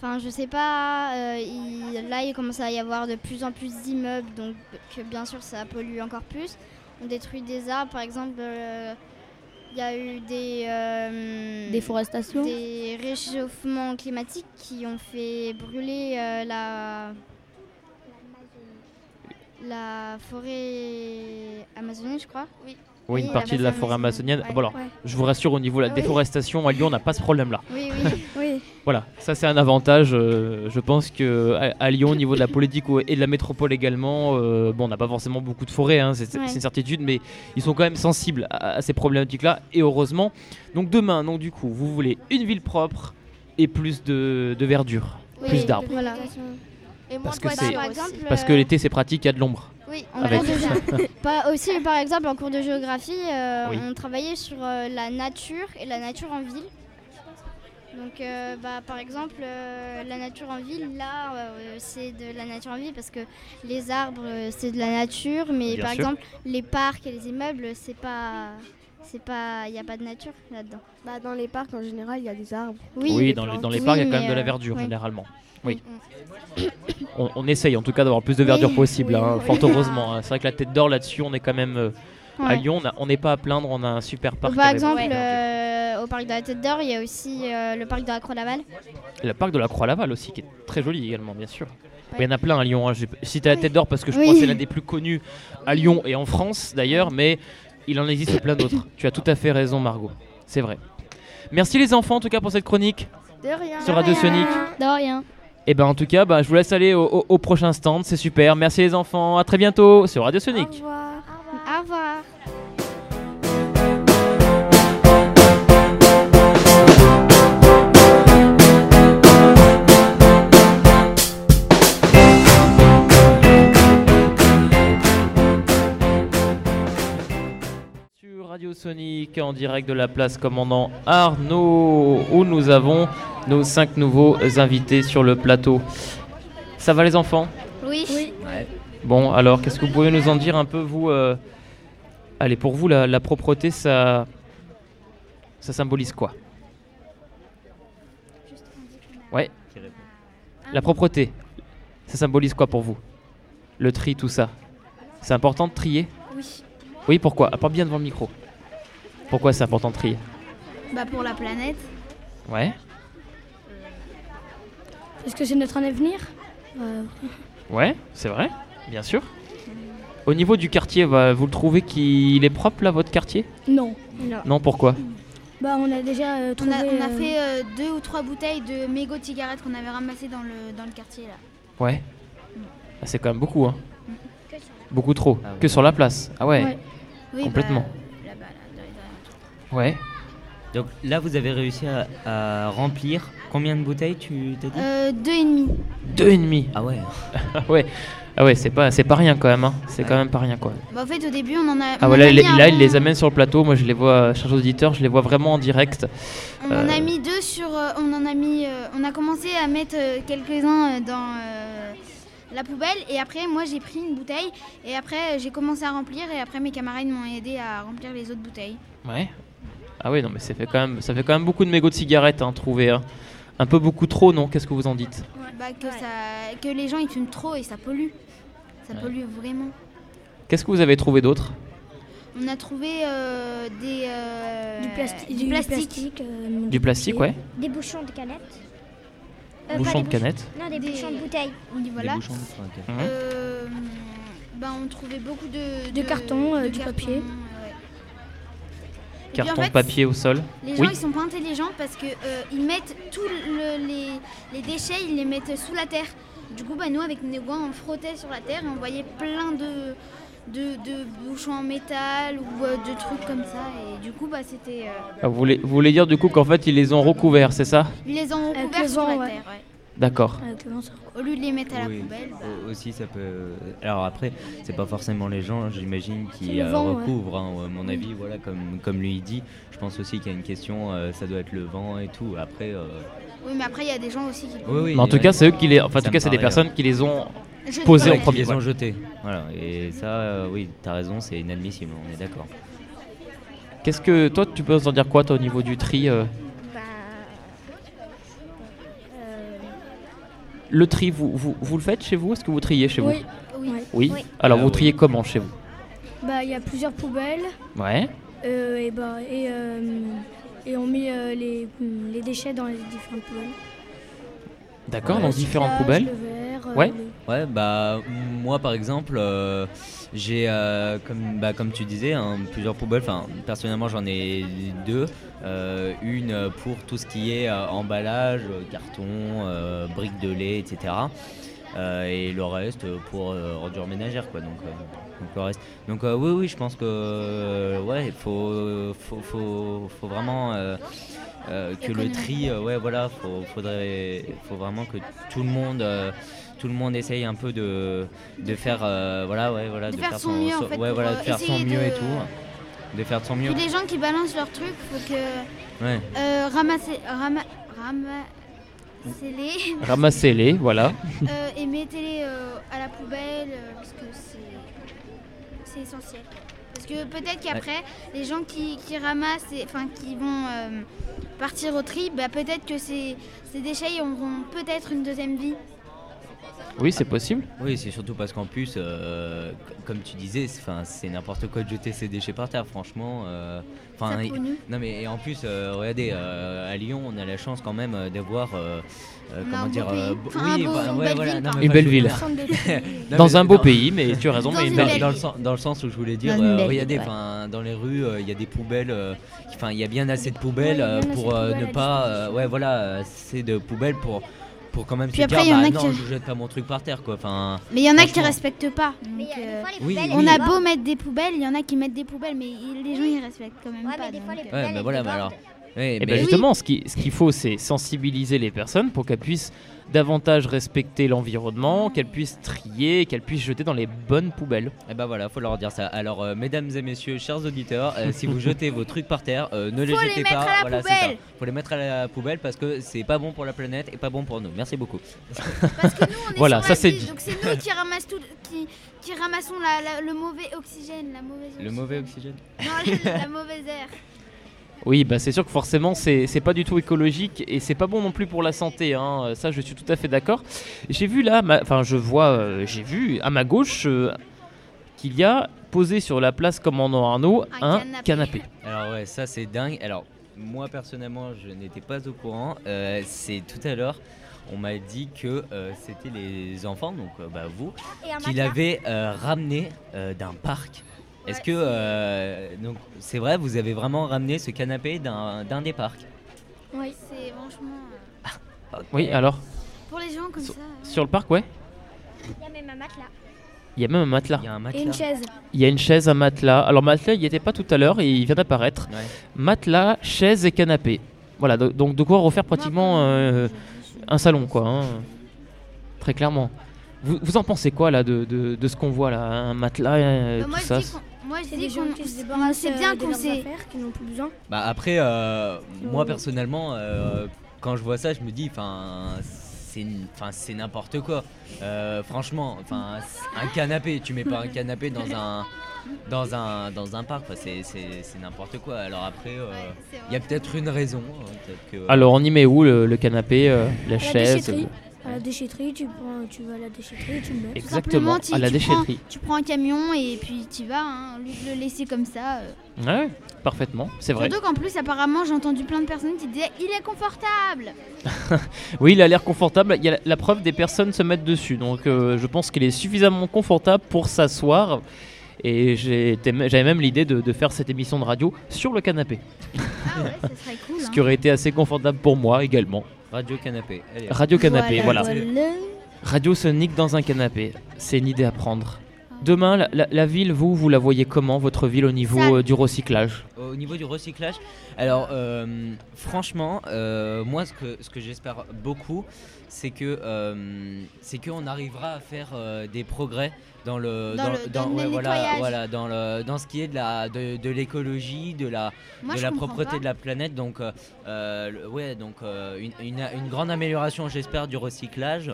enfin, je sais pas, euh, il- là, il commence à y avoir de plus en plus d'immeubles, donc que bien sûr, ça pollue encore plus. On détruit des arbres, par exemple, euh, il y a eu des. euh, Déforestation Des réchauffements climatiques qui ont fait brûler euh, la. La forêt amazonienne, je crois. Oui. Oui, une partie de la forêt amazonienne. Ouais. Bon, alors, Ouais. je vous rassure, au niveau de la Oui. déforestation, à Lyon, on n'a pas ce problème-là. Oui, oui, oui. Voilà, ça c'est un avantage. euh, je pense que à, à Lyon, au niveau de la politique et de la métropole également, euh, bon, on n'a pas forcément beaucoup de forêts, hein, c'est c'est Ouais. une certitude, mais ils sont quand même sensibles à, à ces problématiques-là, et heureusement. Donc demain, donc du coup, vous voulez une ville propre et plus de, de verdure, plus d'arbres. Voilà. Et Parce moins que de c'est voitures aussi. parce que l'été c'est pratique, il y a de l'ombre. Oui, en Avec- cours de gé- Pas- aussi, par exemple, en cours de géographie, euh, Oui. on travaillait sur euh, la nature et la nature en ville. Donc, euh, bah, par exemple, euh, la nature en ville, là, euh, c'est de la nature en ville parce que les arbres, euh, c'est de la nature, mais Bien par sûr. exemple, les parcs et les immeubles, c'est pas. C'est pas. Il n'y a pas de nature là-dedans. Bah, dans les parcs, en général, il y a des arbres. Oui, dans, les, dans les parcs, il y a quand même de la euh, verdure oui. généralement. Oui. On, on essaye en tout cas d'avoir le plus de verdure Oui, possible, oui, hein, oui. fort heureusement. hein. C'est vrai que la tête d'or là-dessus, on est quand même. euh, À. Lyon, on n'est pas à plaindre, on a un super parc. Par exemple, euh, au parc de la Tête d'Or, il y a aussi euh, le parc de la Croix-Laval. Le parc de la Croix-Laval aussi, qui est très joli également, bien sûr. Il y en a plein à Lyon. hein. J'ai cité la tête d'or parce que je Oui. crois que c'est l'un des plus connus à Lyon et en France d'ailleurs, mais il en existe plein d'autres. Tu as tout à fait raison, Margot. C'est vrai. Merci les enfants en tout cas pour cette chronique. De rien. Sur Radio Sonic. De rien. Et ben en tout cas, bah, je vous laisse aller au, au- au prochain stand, c'est super. Merci les enfants, à très bientôt sur Radio Sonic. Au revoir. Au revoir. Sur Radio Sonic en direct de la place commandant Arnaud où nous avons nos cinq nouveaux invités sur le plateau. Ça va les enfants? Oui. Bon alors qu'est-ce que vous pouvez nous en dire un peu vous euh, Allez pour vous la, la propreté ça ça symbolise quoi? Ouais. La propreté ça symbolise quoi pour vous? Le tri tout ça C'est important de trier? Oui. Oui pourquoi? Ah, Parle bien devant le micro. Pourquoi c'est important de trier? Bah pour la planète. Ouais. Est-ce que c'est notre avenir Euh, Ouais, c'est vrai, bien sûr. Au niveau du quartier, va- vous le trouvez qu'il est propre là, votre quartier? Non. Non, pourquoi? Bah, on a déjà euh, On trouvé. a, on a euh, fait euh, deux ou trois bouteilles de mégots de cigarettes qu'on avait ramassées dans le, dans le quartier là. Ouais. Ah, c'est quand même beaucoup, hein. Beaucoup trop. Que sur la place. Ah ouais. Ouais. Oui, Complètement. bah, là-bas, là, dans les alentours. Ouais. Donc là, vous avez réussi à, à remplir combien de bouteilles, tu t'as dit Euh, deux et demi. Deux et demi. Ah ouais. Ah ouais. Ah ouais, c'est pas, c'est pas rien quand même. Hein. C'est quand même pas rien quoi. Bah, en fait, au début, on en a. Ah voilà, là, il les amène sur le plateau. Moi, je les vois, chers auditeurs, je les vois vraiment en direct. On en Euh, a mis deux sur. euh, on en a mis. euh, on a commencé à mettre euh, quelques-uns euh, dans euh, la poubelle et après, moi, j'ai pris une bouteille et après, euh, j'ai commencé à remplir et après, mes camarades m'ont aidé à remplir les autres bouteilles. Ouais. Ah oui, non, mais ça fait quand même, ça fait quand même beaucoup de mégots de cigarettes, hein, trouver. hein. Un peu beaucoup trop, non? Qu'est-ce que vous en dites? Bah, que, ça, que les gens ils fument trop et ça pollue. Ça Ouais. pollue vraiment. Qu'est-ce que vous avez trouvé d'autre? On a trouvé euh, des. euh, Du plasti- du du plastique. plastique, euh, Du plastique, ouais. Des bouchons de canettes. Euh, Bouchons des de canettes. Non, des, bouchons de bouteilles. Oui, voilà. bouchons de-. Euh, bah, on trouvait beaucoup de. De carton, de du carton, papier. En Carton, fait, papier au sol. Les gens oui. ils sont pas intelligents parce que euh, ils mettent tous le- les, les déchets, ils les mettent sous la terre. Du coup, bah, nous avec nos gants, on frottait sur la terre et on voyait plein de, de, de bouchons en métal ou euh, de trucs comme ça. Et du coup, bah, c'était. euh, Ah, vous, voulez, vous voulez dire du coup qu'en fait ils les ont recouverts, c'est ça? ils les ont recouverts sur vent, la ouais. terre. ouais. D'accord. Ça Au lieu de les mettre à la Oui. poubelle. bah, Au- Aussi, ça peut. Alors après, c'est pas forcément les gens, j'imagine, qui le euh, vent, ouais. recouvrent. hein, à mon avis, voilà, comme comme lui dit. Je pense aussi qu'il y a une question. euh, ça doit être le vent et tout. Après. euh, Oui, mais après, il y a des gens aussi qui. Oui, oui, Mais en tout cas, c'est eux qui les, enfin, en tout cas, c'est des personnes euh, qui les ont Je- posés en premier. Ils les ont jetés. Voilà. Et ça, euh, oui, t'as raison, c'est inadmissible. On est d'accord. Qu'est-ce que toi, tu peux en dire quoi, toi, au niveau du tri euh, Bah, euh, Le tri, vous, vous, vous le faites chez vous? Est-ce que vous triez chez Oui. vous? Oui. Oui. Oui? Alors, vous oui. triez comment chez vous? Bah, il y a plusieurs poubelles. Ouais. euh, et, bah, et, euh, et on met euh, les, les déchets dans les différentes poubelles. D'accord, dans différentes poubelles. verre, euh, Ouais. Ouais, bah moi par exemple, euh, j'ai euh, comme bah, comme tu disais, hein, plusieurs poubelles. Enfin, personnellement, j'en ai deux. Euh, une pour tout ce qui est euh, emballage, carton, euh, briques de lait, etc. Euh, et le reste pour euh, ordures ménagères, quoi. Donc, euh, donc le reste. Donc oui, oui, je pense que ouais, il faut, faut, faut, faut vraiment euh, que le tri, euh, ouais, voilà, faut, faudrait, faut vraiment que tout le monde, euh, tout le monde essaye un peu de, de faire, voilà, ouais, voilà, De faire son mieux, en fait, ouais, voilà, de faire son mieux et de- tout, de faire de son mieux. Puis les gens qui balancent leurs trucs, faut que. Ouais. Ramasser. Rama, ramassez-les. Ramassez-les, voilà. Euh, et mettez-les euh, à la poubelle euh, parce que c'est essentiel. Parce que peut-être qu'après, les gens qui, qui ramassent, et- enfin qui vont euh, partir au tri, bah, peut-être que ces, ces déchets auront peut-être une deuxième vie. Oui, c'est possible. Oui, c'est surtout parce qu'en plus, euh, comme tu disais, c'est- 'fin, c'est n'importe quoi de jeter ses déchets par terre, franchement. euh, 'fin, Ça et- non mais et en plus, euh, regardez, euh, à Lyon, on a la chance quand même euh, d'avoir, euh, euh, un comment dire, euh, Enfin, une belle ville, enfin, Dans un beau dans- pays, mais tu as raison, Dans mais une une belle dans, belle le sens, dans le sens où je voulais dire, Dans euh, regardez, ouais. enfin, dans les rues, euh, il y a des poubelles, euh, enfin, il y a bien assez de poubelles Ouais, euh, pour de euh, poubelles ne pas, euh, ouais, voilà, assez de poubelles pour, pour quand même Puis se dire, après, il y en bah a non, qui- je jette pas mon truc par terre, quoi. Enfin, Mais il y en a qui franchement. respectent pas. donc, euh, des fois, les oui, poubelles, oui. on elles a débordent. beau mettre des poubelles, il y en a qui mettent des poubelles, mais ils- les gens ils respectent quand même Ouais, pas. mais des fois, donc, les euh, poubelles, Ouais, bah elles voilà, mais débordent. alors. Et mais bien oui. justement, ce qu'il ce qu'il faut, c'est sensibiliser les personnes pour qu'elles puissent davantage respecter l'environnement, qu'elles puissent trier, qu'elles puissent jeter dans les bonnes poubelles. Et bah voilà, faut leur dire ça. Alors, euh, mesdames et messieurs, chers auditeurs, euh, si vous jetez vos trucs par terre, euh, ne les Faut les jetez mettre pas. à la voilà, c'est ça. Faut les mettre à la poubelle parce que c'est pas bon pour la planète et pas bon pour nous. Merci beaucoup. Parce que nous, on est Voilà, sur ça, c'est. Donc c'est nous qui ramassons tout, qui, qui ramassons la- la- le mauvais oxygène, la mauvaise. Le mauvais oxygène. Non, la, la mauvaise air. Oui, bah c'est sûr que forcément c'est c'est pas du tout écologique et c'est pas bon non plus pour la santé. hein. Ça, je suis tout à fait d'accord. J'ai vu là, ma- enfin je vois, euh, j'ai vu à ma gauche euh, qu'il y a posé sur la place Commandant Arnaud Un un, canapé. canapé. Alors ouais, ça c'est dingue. Alors moi personnellement, je n'étais pas au courant. Euh, c'est tout à l'heure. on m'a dit que euh, c'était les enfants, donc euh, bah, vous, qui l'avaient euh, ramené euh, d'un parc. Est-ce que euh, donc c'est vrai, vous avez vraiment ramené ce canapé d'un d'un des parcs Oui, c'est franchement. euh, Oui, alors Pour les gens comme Sur- ça. Sur le parc, ouais Il y a même un matelas. Il y a même un matelas. Il y a un Et une chaise. Il y a une chaise, un matelas. Alors, matelas, il n'y était pas tout à l'heure et il vient d'apparaître. Matelas, chaise et canapé. Voilà, do- donc de quoi refaire pratiquement euh, un salon, quoi. hein. Très clairement. Vous, vous en pensez quoi, là, de, de- de ce qu'on voit, là Un matelas, euh, bah, tout moi, je ça dis qu'on- moi, je C'est dis des gens qu'on qui se on débarrassent sait bien euh, qu'on sait. affaires, qui n'ont plus besoin. Bah après, euh, moi personnellement, euh, quand je vois ça, je me dis, enfin, c'est, enfin, c'est n'importe quoi. Euh, franchement, enfin, un canapé, tu mets pas un canapé dans un, dans un, dans un parc, enfin, c'est, c'est, c'est n'importe quoi. Alors après, il y a peut-être une raison. hein, que- Alors, on y met où le, le canapé, euh, la chaise. À la déchetterie, tu, prends, tu vas à la déchetterie, tu mets. Exactement, à la tu prends- déchetterie. Tu prends un camion et puis tu vas, hein, au lieu de le laisser comme ça. euh. Ouais, parfaitement, c'est vrai. Surtout qu'en plus, apparemment, j'ai entendu plein de personnes qui disaient il est confortable. Oui, il a l'air confortable. Il y a la, la preuve des personnes se mettent dessus. Donc euh, je pense qu'il est suffisamment confortable pour s'asseoir. Et j'avais même l'idée de, de faire cette émission de radio sur le canapé. Ah ouais, ça serait cool. Ce hein. qui aurait été assez confortable pour moi également. Radio canapé. allez. Radio canapé, voilà. voilà. Radio Sonic dans un canapé. C'est une idée à prendre. Demain, la, la- la ville, vous, vous la voyez comment, votre ville, au niveau euh, du recyclage? Au niveau du recyclage, alors euh, franchement, euh, moi ce que, ce que j'espère beaucoup, c'est que euh, c'est qu'on arrivera à faire euh, des progrès dans le Dans le- dans le ouais, voilà, nettoyage. voilà, dans le dans ce qui est de la de, de l'écologie, de la Moi, de je la comprends propreté pas. de la planète. Donc euh, le- ouais, donc euh, une, une- une grande amélioration, j'espère, du recyclage.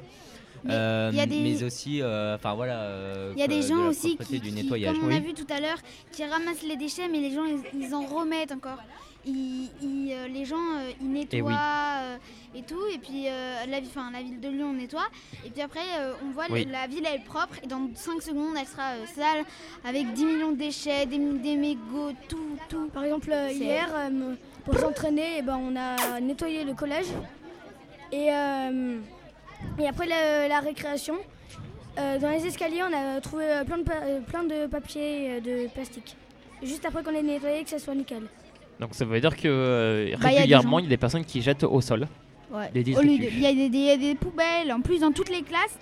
Mais Euh, il y a des- mais aussi, euh, enfin voilà, euh, Il y a des de gens aussi qui, du qui, nettoyage. comme on Oui. a vu tout à l'heure, qui ramassent les déchets, mais les gens ils, ils en remettent encore. Ils, ils, euh, les gens euh, ils nettoient Eh oui. euh, et tout, et puis euh, la, ville- enfin, la ville de Lyon on nettoie, et puis après euh, on voit le- la ville elle est propre, et dans 5 secondes elle sera euh, sale, avec 10 millions de déchets, des, des mégots, tout, tout. Par exemple, euh, hier, euh, pour s'entraîner, eh ben, on a nettoyé le collège. Et, euh, et après la, la récréation, euh, dans les escaliers, on a trouvé euh, plein de, pa- euh, plein de papier de plastique. Juste après qu'on ait nettoyé, que ça soit nickel. Donc ça veut dire que euh, Bah, il y a des régulièrement, gens- il y a des personnes qui jettent au sol. Ouais. Des Au lieu de- détritus. Il y, a des- des- il y a des poubelles, en plus dans toutes les classes.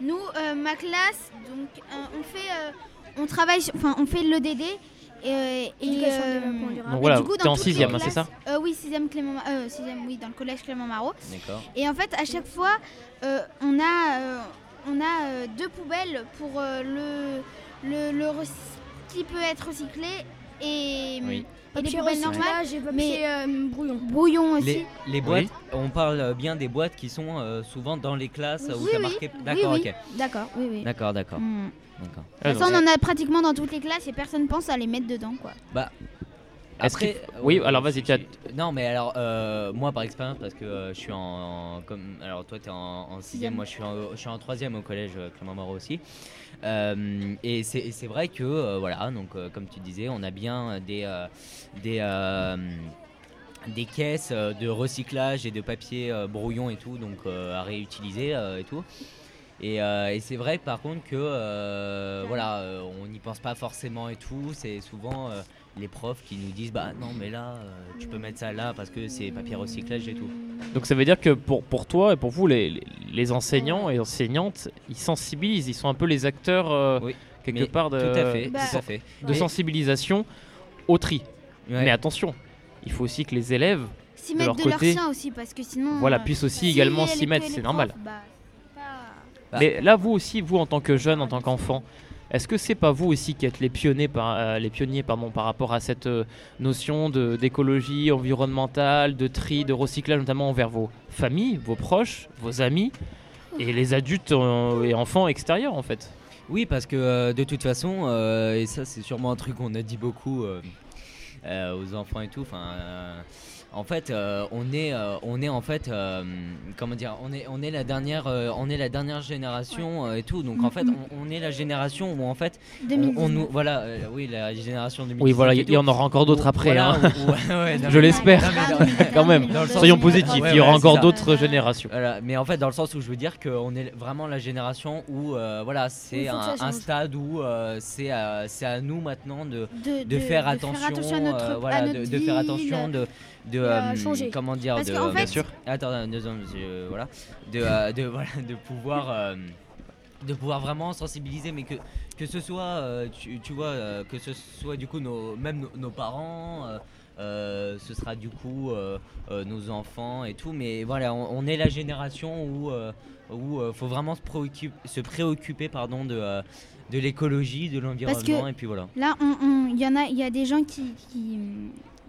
Nous, euh, ma classe, donc euh, on fait, euh, on travaille, sur- enfin on fait l'EDD. Et, euh, et, euh, durable. Donc et voilà, du coup, dans en toutes les sixième, hein, c'est ça euh, Oui, sixième Clément, Ma- euh, sixième, oui, dans le collège Clément Marot. D'accord. Et en fait, à chaque fois, euh, on a, euh, on a euh, deux poubelles pour euh, le, le, le qui peut être recyclé et, Oui. et des Papier poubelles normales. et mais euh, brouillon. brouillon aussi. Les, les boîtes, on parle bien des boîtes qui sont euh, souvent dans les classes où Oui, t'as oui. marqué. Oui, D'accord, oui. ok. D'accord, oui, oui. D'accord, d'accord. Mm. D'accord. De toute façon, on en a pratiquement dans toutes les classes et personne pense à les mettre dedans, quoi. Bah. Après, oui, alors vas-y, tu as- Non, mais alors, euh, moi par expérience, parce que euh, je suis en, en- comme, alors toi t'es en, en sixième, moi je suis en, je suis en troisième au collège euh, Clément Moreau aussi. Euh, et c'est et c'est vrai que euh, voilà, donc euh, comme tu disais, on a bien des euh, des euh, des caisses euh, de recyclage et de papier euh, brouillon et tout, donc euh, à réutiliser euh, et tout. Et, euh, et c'est vrai par contre que euh, voilà, euh, on n'y pense pas forcément et tout. C'est souvent euh, les profs qui nous disent bah non mais là euh, tu peux mettre ça là parce que c'est papier recyclage et tout. Donc ça veut dire que pour, pour toi et pour vous, les, les- les enseignants et enseignantes, ils sensibilisent, ils sont un peu les acteurs euh, quelque part de, tout à fait, Bah, tout à fait. de sensibilisation au tri. Ouais. Mais attention, il faut aussi que les élèves, S'y de mettre leur de côté, leur sien aussi, parce que sinon. voilà, puissent aussi si également s'y mettre, c'est normal. bah, Bah. Mais là, vous aussi, vous en tant que jeune, en tant qu'enfant, est-ce que c'est pas vous aussi qui êtes les pionniers par, euh, les pionniers, pardon, par rapport à cette euh, notion d'écologie environnementale, de tri, de recyclage, notamment envers vos familles, vos proches, vos amis et les adultes euh, et enfants extérieurs en fait? Oui, parce que euh, de toute façon, et ça c'est sûrement un truc qu'on a dit beaucoup aux enfants et tout. Enfin, en fait, euh, on est, euh, on est en fait, euh, comment dire, on est, on est la dernière, euh, on est la dernière génération euh, et tout. Donc en fait, Mhm. on, on est la génération où en fait, on, 2019. on nous, voilà, euh, oui, la génération 2019. Oui, voilà, il y en aura encore d'autres après. voilà, hein. où- ouais, ouais, non, Je l'espère, quand même. Soyons positifs, il y aura encore d'autres générations. Voilà, mais en fait, dans le sens où je veux dire qu'on est vraiment la génération où, euh, voilà, c'est un, stade où euh, c'est à, c'est à nous maintenant de, De- de- faire de attention, faire attention à notre- à voilà, notre de, de faire attention, de, de euh, changer. comment dire, Parce de, qu'en fait- Bien sûr. Attends, deux secondes, monsieur, voilà, de, euh, de, voilà, de pouvoir. euh, de pouvoir vraiment sensibiliser mais que, que ce soit euh, tu, tu vois euh, que ce soit du coup nos, même nos, nos parents euh, euh, ce sera du coup euh, euh, nos enfants et tout mais voilà on, on est la génération où euh, où euh, faut vraiment se préoccuper se préoccuper pardon de euh, de l'écologie de l'environnement et puis voilà là, on- on- il y en a, il y a des gens qui, qui,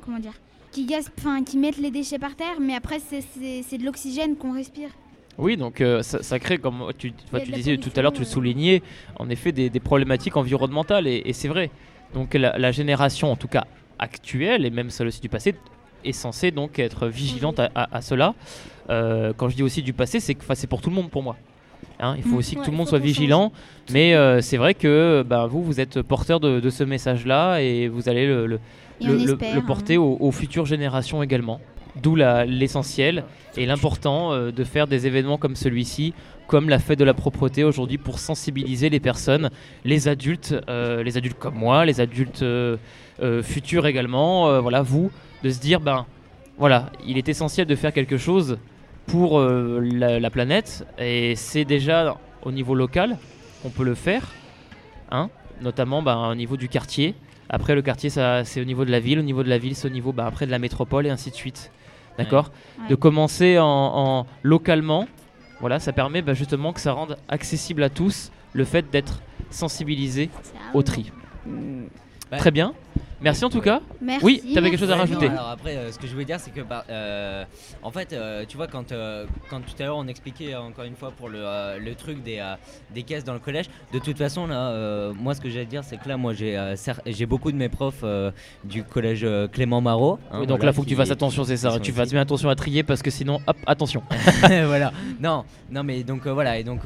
comment dire, qui gasp- qui mettent les déchets par terre, mais après c'est- c'est c'est de l'oxygène qu'on respire. Oui, donc euh, ça, ça crée, comme tu, a tu la disais tout à l'heure, tu le soulignais, en effet des, des problématiques environnementales, et, et c'est vrai. Donc la, la génération, en tout cas actuelle, et même celle aussi du passé, est censée donc être vigilante à, à- à cela. Euh, quand je dis aussi du passé, c'est que c'est pour tout le monde pour moi. Hein, il faut Mm. aussi que Ouais, tout le monde soit vigilant, mais euh, c'est vrai que ben, vous, vous êtes porteur de, de ce message-là et vous allez le, le- on le- espère, le hein. porter aux, aux futures générations également. D'où l'essentiel et l'important euh, de faire des événements comme celui-ci, comme la fête de la propreté aujourd'hui, pour sensibiliser les personnes, les adultes, euh, les adultes comme moi, les adultes euh, futurs également, voilà, vous, de se dire, ben voilà, il est essentiel de faire quelque chose pour la, la planète, et c'est déjà au niveau local qu'on peut le faire, hein, notamment ben, au niveau du quartier. Après, le quartier, ça, c'est au niveau de la ville. Au niveau de la ville, c'est au niveau ben, après de la métropole et ainsi de suite. D'accord Ouais. De commencer en, en localement. Voilà, ça permet ben, justement que ça rende accessible à tous le fait d'être sensibilisé au tri. Bah, Très bien. Merci en tout cas. Merci. Oui, tu avais quelque chose à rajouter. non, alors après, euh, ce que je voulais dire, c'est que, bah, euh, en fait, euh, tu vois, quand, quand tout à l'heure on expliquait encore une fois pour le, le truc des, des caisses dans le collège, de toute façon, là, moi, ce que à dire, c'est que là, moi, j'ai j'ai beaucoup de mes profs du collège Clément Marot. hein, Oui, donc voilà, là, faut que tu fasses attention, c'est ça. Tu fasses bien attention à trier parce que sinon, hop, attention. voilà. Non, non, mais donc voilà, et donc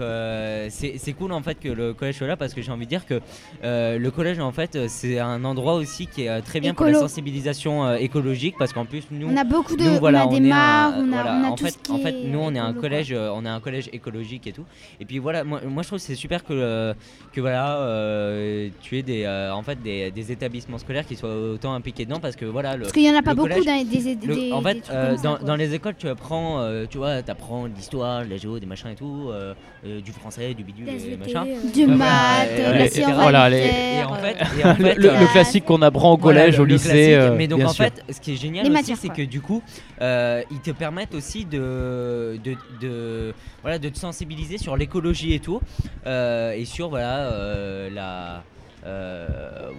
c'est cool en fait que le collège soit là parce que j'ai envie de dire que le collège en fait c'est un endroit aussi qui est euh, très bien pour la sensibilisation euh, écologique parce qu'en plus nous On a beaucoup de- nous, on voilà, a des est un- mares, on a- voilà, on a en tout fait, ce qui en fait est nous on est un collège euh, on est un collège écologique et tout. Et puis voilà moi, moi je trouve que c'est super que que voilà euh, tu aies des euh, en fait des, des établissements scolaires qui soient autant impliqués dedans parce que voilà le Parce qu'il y en a pas beaucoup collège- dans des- des- le- des- en fait euh, dans, les écoles tu apprends euh, tu vois t'apprends l'histoire la géo des machins et tout euh, euh, du français du bidule Des des SVT, machins euh, Du maths, la etc. science Voilà, les- et en fait, le classique qu'on apprend au voilà, collège, le- au lycée. euh, mais donc bien en sûr. fait, ce qui est génial Les aussi, matières, c'est que du coup, euh, ils te permettent aussi de, de, de- voilà, de te sensibiliser sur l'écologie et tout, euh, et sur voilà euh, la, euh,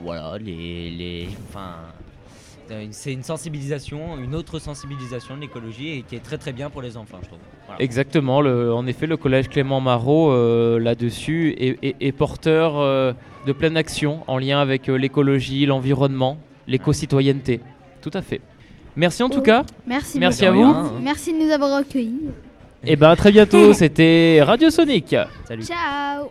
voilà les, les, enfin. C'est une sensibilisation, une autre sensibilisation de l'écologie et qui est très très bien pour les enfants, je trouve. Voilà. Exactement, le- en effet, le collège Clément Marot euh, là-dessus est, est- est porteur euh, de pleine action en lien avec euh, l'écologie, l'environnement, l'éco-citoyenneté. Tout à fait. Merci en tout cas. Merci, Merci à beaucoup. vous. Merci de nous avoir accueillis. Et ben à très bientôt. C'était Radio Sonic. Salut. Ciao.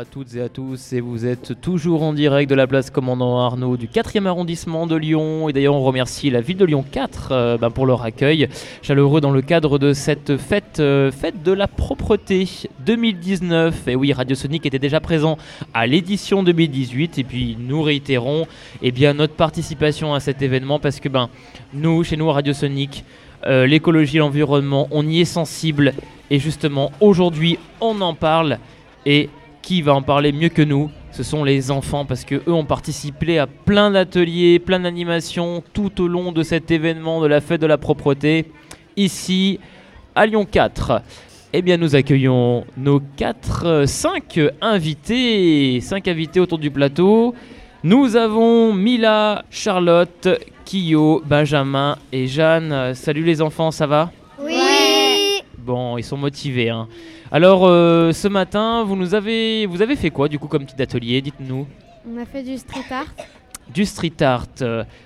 À toutes et à tous, et vous êtes toujours en direct de la place Commandant Arnaud du 4e arrondissement de Lyon. Et d'ailleurs, on remercie la ville de Lyon 4 euh, ben, pour leur accueil chaleureux dans le cadre de cette fête, euh, fête de la propreté 2019. Et oui, Radio Sonic était déjà présent à l'édition 2018, et puis nous réitérons eh bien, notre participation à cet événement parce que ben, nous, chez nous à Radio Sonic, euh, l'écologie, l'environnement, on y est sensible. Et justement, aujourd'hui, on en parle. Et qui va en parler mieux que nous Ce sont les enfants parce que eux ont participé à plein d'ateliers, plein d'animations tout au long de cet événement de la fête de la propreté ici à Lyon 4. Eh bien, nous accueillons nos 4, 5 invités, 5 invités autour du plateau. Nous avons Mila, Charlotte, Kyo, Benjamin et Jeanne. Salut les enfants, ça va? Bon, ils sont motivés. Hein. Alors, euh, ce matin, vous nous avez, vous avez fait quoi du coup comme petit atelier Dites-nous? On a fait du street art. Du street art.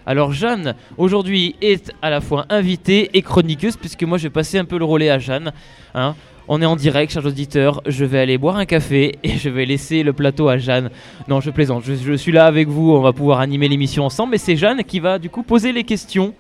Alors, Jeanne, aujourd'hui, est à la fois invitée et chroniqueuse, puisque moi, je vais passer un peu le relais à Jeanne. hein. On est en direct, chers auditeurs. Je vais aller boire un café et je vais laisser le plateau à Jeanne. Non, je plaisante. Je, je suis là avec vous. On va pouvoir animer l'émission ensemble. Mais c'est Jeanne qui va du coup poser les questions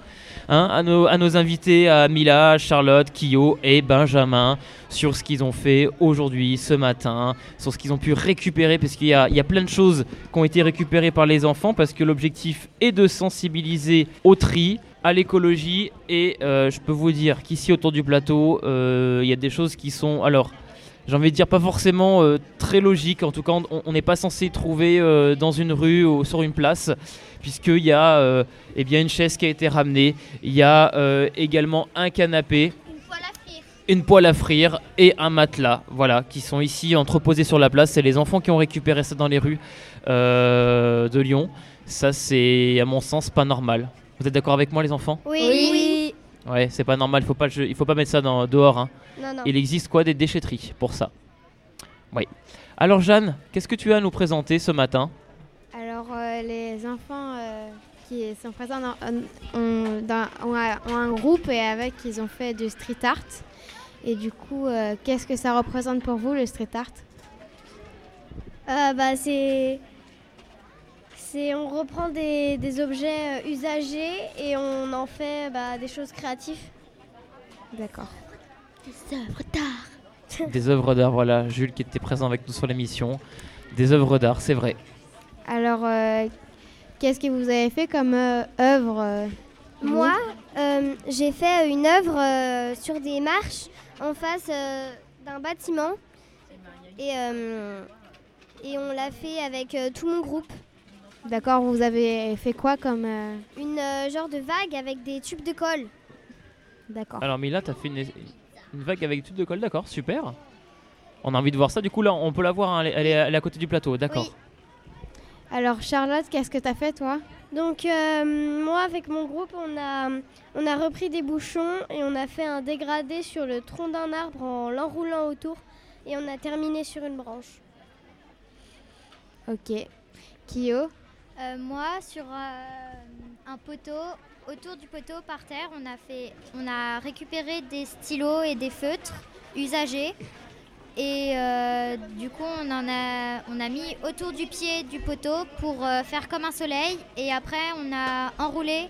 hein, à, nos, invités, à Mila, Charlotte, Kyo et Benjamin, sur ce qu'ils ont fait aujourd'hui, ce matin, sur ce qu'ils ont pu récupérer, parce qu'il y a, il y a plein de choses qui ont été récupérées par les enfants, parce que l'objectif est de sensibiliser au tri, à l'écologie, et euh, je peux vous dire qu'ici autour du plateau, euh, il y a des choses qui sont... Alors, j'ai envie de dire pas forcément euh, très logiques, en tout cas on- n'est pas censé trouver euh, dans une rue ou sur une place, puisqu'il y a euh, eh bien, une chaise qui a été ramenée, il y a euh, également un canapé, une poêle à frire et un matelas, voilà, qui sont ici entreposés sur la place. C'est les enfants qui ont récupéré ça dans les rues euh, de Lyon. Ça, c'est à mon sens pas normal. Vous êtes d'accord avec moi, les enfants? Oui. Ouais, c'est pas normal. Faut pas, je- il faut pas mettre ça dans, dehors. hein. Non, non. Il existe quoi des déchetteries pour ça? Oui. Alors Jeanne, qu'est-ce que tu as à nous présenter ce matin? Alors, euh, les enfants euh, qui sont présents dans, ont, dans- ont un- ont un groupe et avec, ils ont fait du street art. Et du coup, euh, qu'est-ce que ça représente pour vous, le street art? Euh, bah, c'est. C'est, on reprend des, des objets euh, usagés et on en fait bah, des choses créatives. D'accord. Des œuvres d'art. Des œuvres d'art, voilà. Jules qui était présent avec nous sur l'émission. Des œuvres d'art, c'est vrai. Alors, euh, qu'est-ce que vous avez fait comme euh, œuvre euh, Moi, euh, j'ai fait une œuvre euh, sur des marches en face euh, d'un bâtiment. Et, euh, et on l'a fait avec euh, tout mon groupe. D'accord, vous avez fait quoi comme... euh, Une euh, genre de vague avec des tubes de colle. D'accord. Alors Mila, t'as fait une, une vague avec tube de colle, d'accord, super. On a envie de voir ça. Du coup, là, on peut la voir. hein, elle, est, elle est- elle est à côté du plateau, d'accord. Alors, Charlotte, qu'est-ce que tu as fait, toi? Donc euh, moi avec mon groupe on a, on a repris des bouchons et on a fait un dégradé sur le tronc d'un arbre en l'enroulant autour et on a terminé sur une branche. Ok. Kyo? Euh, moi, sur euh, un poteau, autour du poteau par terre, on a, récupéré des stylos et des feutres usagés. Et euh, du coup, on, en a, mis autour du pied du poteau pour faire comme un soleil. Et après, on a enroulé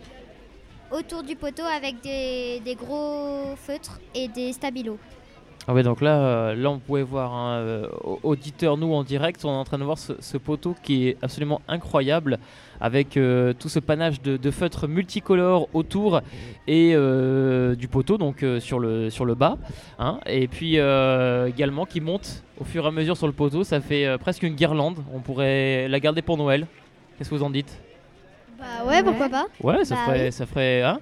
autour du poteau avec des, des gros feutres et des stabilos. Ah ouais, donc là, euh, là on pouvait voir, hein, euh, au- auditeurs, nous en direct, on est en train de voir ce, ce poteau qui est absolument incroyable, avec euh, tout ce panache de, de feutres multicolores autour et euh, du poteau, donc euh, sur, le, sur le bas, hein, et puis euh, également qui monte au fur et à mesure sur le poteau, ça fait euh, presque une guirlande, on pourrait la garder pour Noël. Qu'est-ce que vous en dites? Bah ouais, pourquoi pas. Ouais, ça Bah ferait, oui. ça ferait. Hein?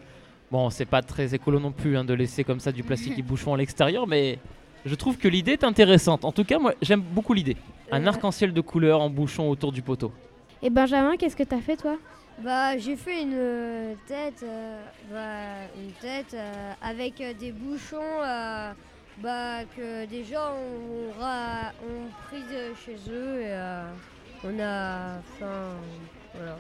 Bon, c'est pas très écolo non plus hein, de laisser comme ça du plastique et bouchon à l'extérieur, mais je trouve que l'idée est intéressante. En tout cas, moi, j'aime beaucoup l'idée. Un Euh. arc-en-ciel de couleurs en bouchon autour du poteau. Et Benjamin, qu'est-ce que tu as fait, toi? Bah, j'ai fait une euh, tête, euh, bah, une tête euh, avec des bouchons euh, bah, que des gens ont, pris de chez eux et euh, on a. Enfin, voilà.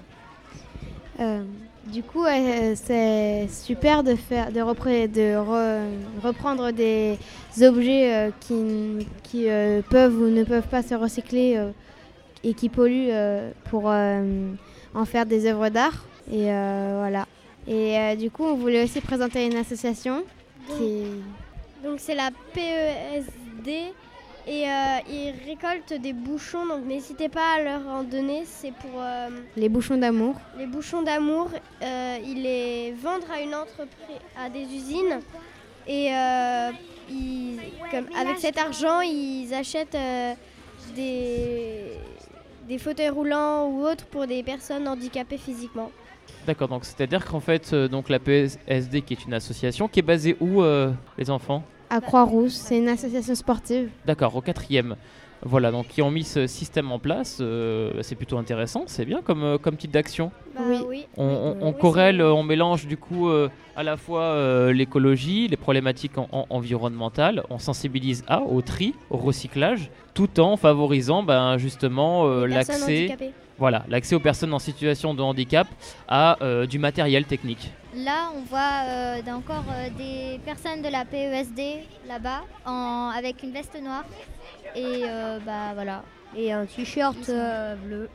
Du coup, euh, c'est super de, faire, de, repré- de re- reprendre des objets euh, qui, euh, peuvent ou ne peuvent pas se recycler et qui polluent pour en faire des œuvres d'art. Et voilà. Et du coup, on voulait aussi présenter une association qui... Donc c'est la PESD et euh, ils récoltent des bouchons, donc n'hésitez pas à leur en donner. C'est pour euh, Les bouchons d'amour. les bouchons d'amour. Euh, ils les vendent à une entreprise, à des usines. Et euh, ils- comme, avec cet argent, ils achètent euh, des, des fauteuils roulants ou autres pour des personnes handicapées physiquement. D'accord, donc c'est-à-dire qu'en fait, euh, donc la PSD, qui est une association, qui est basée où, euh, les enfants? À Croix-Rousse, c'est une association sportive. D'accord, au quatrième. Voilà, donc qui ont mis ce système en place, euh, c'est plutôt intéressant, c'est bien comme, euh, comme type d'action. Bah oui. On, on- on corrèle, on mélange du coup euh, à la fois euh, l'écologie, les problématiques en- en- environnementales, on sensibilise à, au tri, au recyclage, tout en favorisant ben, justement euh, l'accès voilà, l'accès aux personnes en situation de handicap à euh, du matériel technique. Là, on voit euh, encore euh, des personnes de la PESD là-bas, avec une veste noire. Et euh, bah voilà. Et un t-shirt euh, bleu.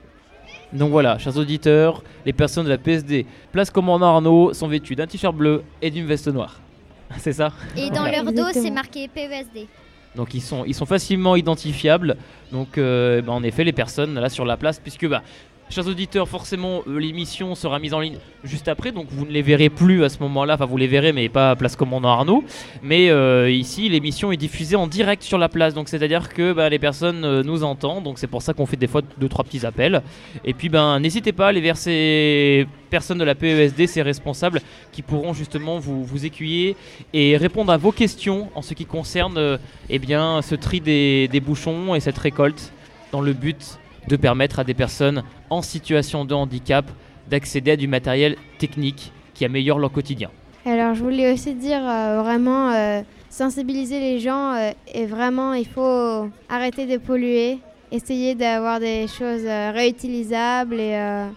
Donc voilà, chers auditeurs, les personnes de la PSD Place Commandant Arnaud sont vêtues d'un t-shirt bleu et d'une veste noire. C'est ça? Et dans Voilà. leur dos, c'est marqué E PESD. Donc ils sont, ils sont facilement identifiables. Donc euh, bah, en effet, les personnes là sur la place, puisque bah, chers auditeurs, forcément euh, l'émission sera mise en ligne juste après, donc vous ne les verrez plus à ce moment-là. Enfin, vous les verrez, mais pas à Place Commandant Arnaud. Mais euh, ici, l'émission est diffusée en direct sur la place, donc c'est-à-dire que bah, les personnes euh, nous entendent. Donc c'est pour ça qu'on fait des fois deux trois petits appels. Et puis ben n'hésitez pas à aller vers ces personnes de la PESD, ces responsables qui pourront justement vous, écuyer et répondre à vos questions en ce qui concerne eh bien, ce tri des bouchons et cette récolte dans le but de permettre à des personnes en situation de handicap d'accéder à du matériel technique qui améliore leur quotidien. Alors je voulais aussi dire euh, vraiment euh, sensibiliser les gens euh, et vraiment il faut arrêter de polluer, essayer d'avoir des choses euh, réutilisables et euh,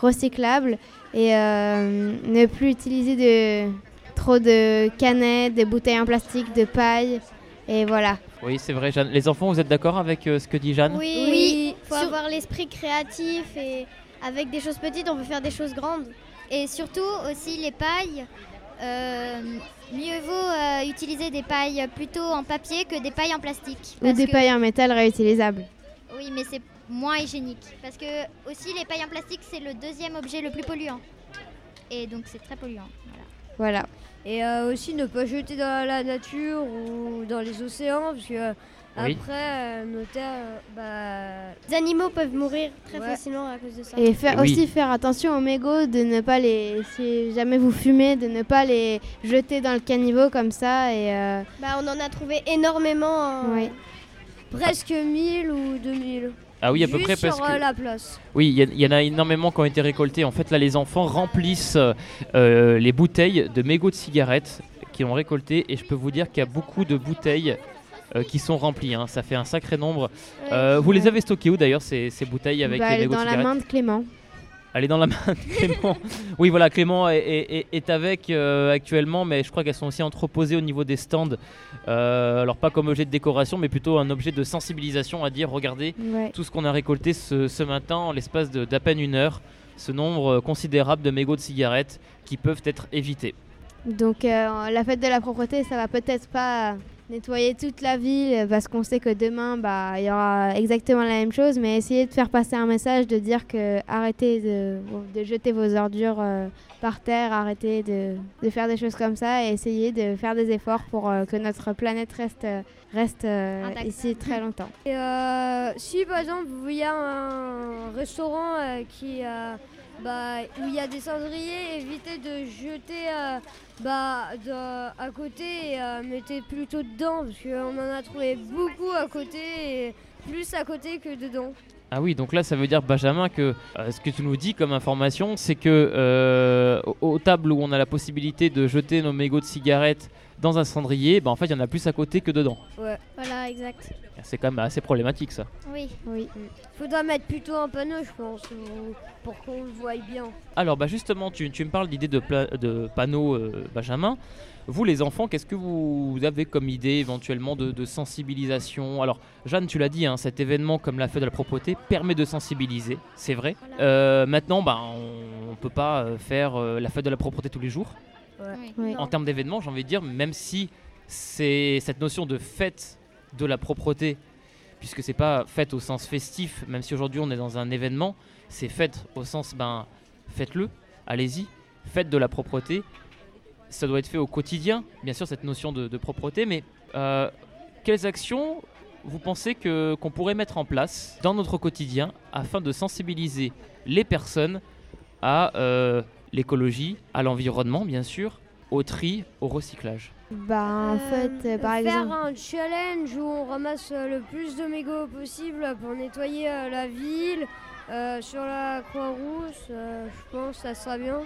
recyclables et euh, ne plus utiliser de, trop de canettes, de bouteilles en plastique, de paille et voilà. Oui, c'est vrai, Jeanne. Les enfants, vous êtes d'accord avec euh, ce que dit Jeanne? Oui, Oui. Faut Sur- avoir l'esprit créatif et avec des choses petites, on peut faire des choses grandes. Et surtout aussi les pailles. euh, mieux vaut euh, utiliser des pailles plutôt en papier que des pailles en plastique. Ou des que- pailles en métal réutilisables. Oui, mais c'est moins hygiénique. Parce que aussi les pailles en plastique, c'est le deuxième objet le plus polluant. Et donc c'est très polluant. Voilà. Voilà. Et euh, aussi ne pas jeter dans la nature ou dans les océans, parce que euh, Oui. après, euh, nos terres, euh, bah... Les animaux peuvent mourir très Ouais. facilement à cause de ça. Et faire oui. aussi faire attention aux mégots, de ne pas les, si jamais vous fumez, de ne pas les jeter dans le caniveau comme ça. Et euh, Bah, on en a trouvé énormément. presque 1000 ou 2000. Ah oui, à peu près parce sur que- la place. Oui, il y, en a énormément qui ont été récoltés. En fait, là, les enfants remplissent euh, les bouteilles de mégots de cigarettes qu'ils ont récoltées. Et je peux vous dire qu'il y a beaucoup de bouteilles euh, qui sont remplies. hein. Ça fait un sacré nombre. Euh, vous les avez stockées où d'ailleurs, ces, ces bouteilles avec bah, les elle est mégots de dans la cigarettes main de Clément. Elle est dans la main de Clément. oui, voilà, Clément est, est- avec euh, actuellement, mais je crois qu'elles sont aussi entreposées au niveau des stands. Euh, alors, pas comme objet de décoration, mais plutôt un objet de sensibilisation à dire regardez Ouais. tout ce qu'on a récolté ce, ce matin en l'espace d'à peine une heure. Ce nombre considérable de mégots de cigarettes qui peuvent être évités. Donc euh, la fête de la propreté, ça va peut-être pas nettoyer toute la ville parce qu'on sait que demain, bah, il y aura exactement la même chose, mais essayer de faire passer un message, de dire que arrêtez de, de jeter vos ordures euh, par terre, arrêtez de, de faire des choses comme ça et essayez de faire des efforts pour euh, que notre planète reste, reste euh, ici très longtemps. Et euh, si par exemple vous voyez un restaurant euh, qui, euh, bah, où il y a des cendriers, évitez de jeter euh, bah, à côté et euh, mettez plutôt dedans parce qu'on en a trouvé beaucoup à côté et plus à côté que dedans. Ah oui, donc là, ça veut dire, Benjamin, que euh, ce que tu nous dis comme information, c'est que aux tables où on a la possibilité de jeter nos mégots de cigarettes dans un cendrier, bah, en fait, il y en a plus à côté que dedans. Ouais. Voilà, exact. C'est quand même assez problématique, ça. Oui. Oui. Faudra mettre plutôt un panneau, je pense, ou- pour qu'on le voie bien. Alors, bah justement, tu, tu me parles d'idée de, de panneaux, euh, Benjamin. Vous, les enfants, qu'est-ce que vous avez comme idée éventuellement de, de sensibilisation? Alors, Jeanne, tu l'as dit, hein, cet événement comme la fête de la propreté permet de sensibiliser, c'est vrai. Euh, maintenant, bah, on ne peut pas euh, faire euh, la fête de la propreté tous les jours. Oui. En termes d'événements, j'ai envie de dire, même si c'est cette notion de fête de la propreté, puisque c'est pas fête au sens festif, même si aujourd'hui on est dans un événement, c'est fête au sens, ben, faites-le, allez-y, fête de la propreté. Ça doit être fait au quotidien, bien sûr, cette notion de, de propreté, mais euh, quelles actions vous pensez que qu'on pourrait mettre en place dans notre quotidien afin de sensibiliser les personnes à euh, l'écologie, à l'environnement, bien sûr, au tri, au recyclage Bah en fait, euh, par faire exemple... un challenge où on ramasse euh, le plus de mégots possible pour nettoyer euh, la ville, euh, sur la Croix-Rousse, euh, je pense que ça sera bien.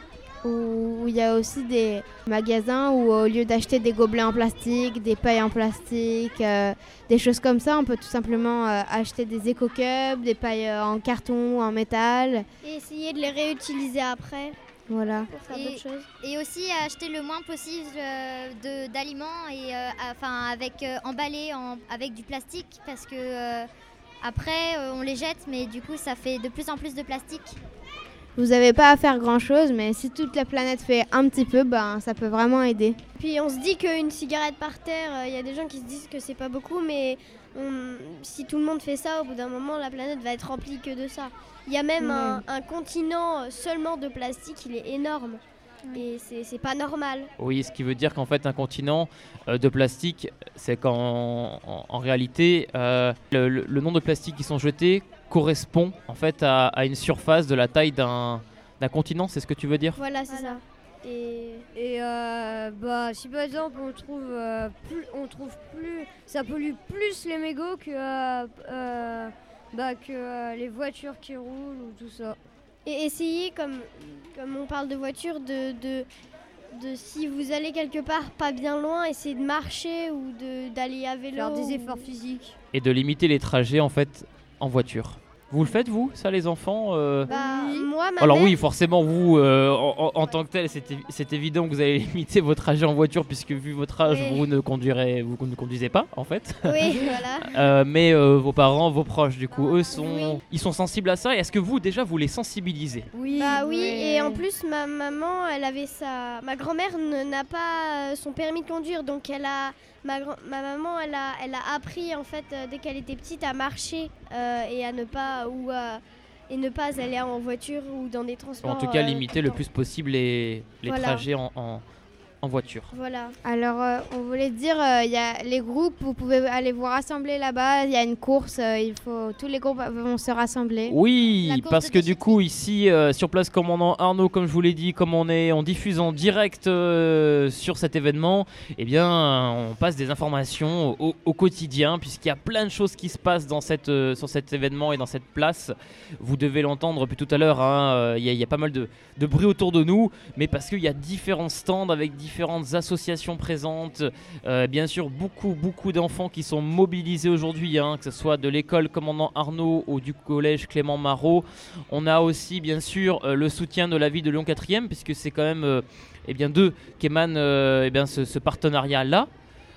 où il y a aussi des magasins où au lieu d'acheter des gobelets en plastique, des pailles en plastique, euh, des choses comme ça, on peut tout simplement euh, acheter des éco-cups, des pailles euh, en carton ou en métal. Et essayer de les réutiliser après Voilà. pour faire Et, d'autres choses. et aussi acheter le moins possible euh, de- d'aliments et euh, enfin avec euh, emballé en- avec du plastique parce que euh, après euh, on les jette mais du coup ça fait de plus en plus de plastique. Vous n'avez pas à faire grand-chose, mais si toute la planète fait un petit peu, ben, ça peut vraiment aider. Puis on se dit qu'une cigarette par terre, il y a des gens qui se disent que c'est pas beaucoup, mais on- si tout le monde fait ça, au bout d'un moment, la planète va être remplie que de ça. Il y a même un, un continent seulement de plastique, il est énorme. Et c'est pas normal. Oui, ce qui veut dire qu'en fait un continent euh, de plastique, c'est qu'en en, en réalité euh, le, le- le nombre de plastiques qui sont jetés correspond en fait à, à une surface de la taille d'un d'un continent, c'est ce que tu veux dire? Voilà, c'est ça. Et, Et euh, bah, si par exemple on trouve, euh, plus, on trouve plus, ça pollue plus les mégots que, euh, euh, bah, que euh, les voitures qui roulent ou tout ça. et essayez, comme, comme on parle de voiture, de, de, de si vous allez quelque part pas bien loin, essayez de marcher ou de- d'aller à vélo. Faire des ou- efforts physiques. Et de limiter les trajets en fait en voiture. Vous le faites vous, ça les enfants euh Bah, moi, ma Alors mère- oui, forcément, vous, euh, en, en- en tant que tel, c'est évi- c'est évident que vous allez limiter votre trajet en voiture puisque vu votre âge, Oui. vous ne conduirez, vous ne conduisez pas en fait. Oui, voilà. Euh, mais euh, vos parents, vos proches, du coup, eux sont, ils sont sensibles à ça. Et est-ce que vous déjà vous les sensibilisez? Oui. Bah oui, et en plus ma maman, elle avait sa, ma grand-mère n'a pas son permis de conduire, donc elle a, ma, maman, elle a, elle a appris en fait euh, dès qu'elle était petite à marcher euh, et à ne pas ou à- et ne pas aller en voiture ou dans des transports. En tout cas, euh, limiter le plus possible les, les Voilà. trajets en, en- en voiture. Voilà. Alors, euh, on voulait dire, euh, il y a les groupes, vous pouvez aller vous rassembler là-bas. Il y a une course, euh, il faut tous les groupes vont se rassembler. Oui, parce que du coup, ici, euh, sur place commandant Arnaud, comme je vous l'ai dit, comme on est en diffuse en direct euh, sur cet événement, eh bien, on passe des informations au, au quotidien, puisqu'il y a plein de choses qui se passent dans cette, euh, sur cet événement et dans cette place. Vous devez l'entendre depuis tout à l'heure, hein, euh, il y, a- il y a pas mal de, de bruit autour de nous, mais parce qu'il y a différents stands avec différentes associations présentes, euh, bien sûr, beaucoup, beaucoup d'enfants qui sont mobilisés aujourd'hui, hein, que ce soit de l'école commandant Arnaud ou du collège Clément Marot. On a aussi, bien sûr, euh, le soutien de la ville de Lyon 4e, puisque c'est quand même euh, eh bien, d'eux qu'émane eh bien, ce, ce partenariat-là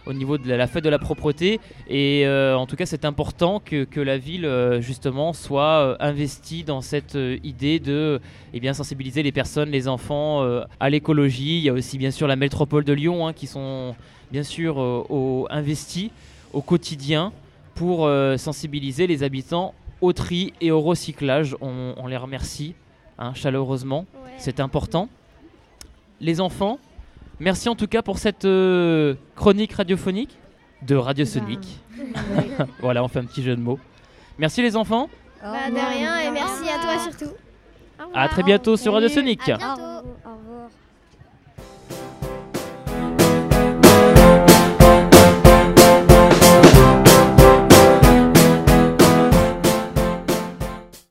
au niveau de la, la fête de la propreté. Et euh, en tout cas, c'est important que, que la ville, euh, justement, soit euh, investie dans cette idée de eh bien, sensibiliser les personnes, les enfants à l'écologie. Il y a aussi, bien sûr, la métropole de Lyon hein, qui sont, bien sûr, au- investis au quotidien pour sensibiliser les habitants au tri et au recyclage. On, on les remercie hein, chaleureusement. C'est important. Les enfants, merci en tout cas pour cette euh, chronique radiophonique de Radio Sonic. voilà, on fait un petit jeu de mots. Merci les enfants. Bah, de rien et merci à toi surtout. À très bientôt sur Radio Sonic. À bientôt.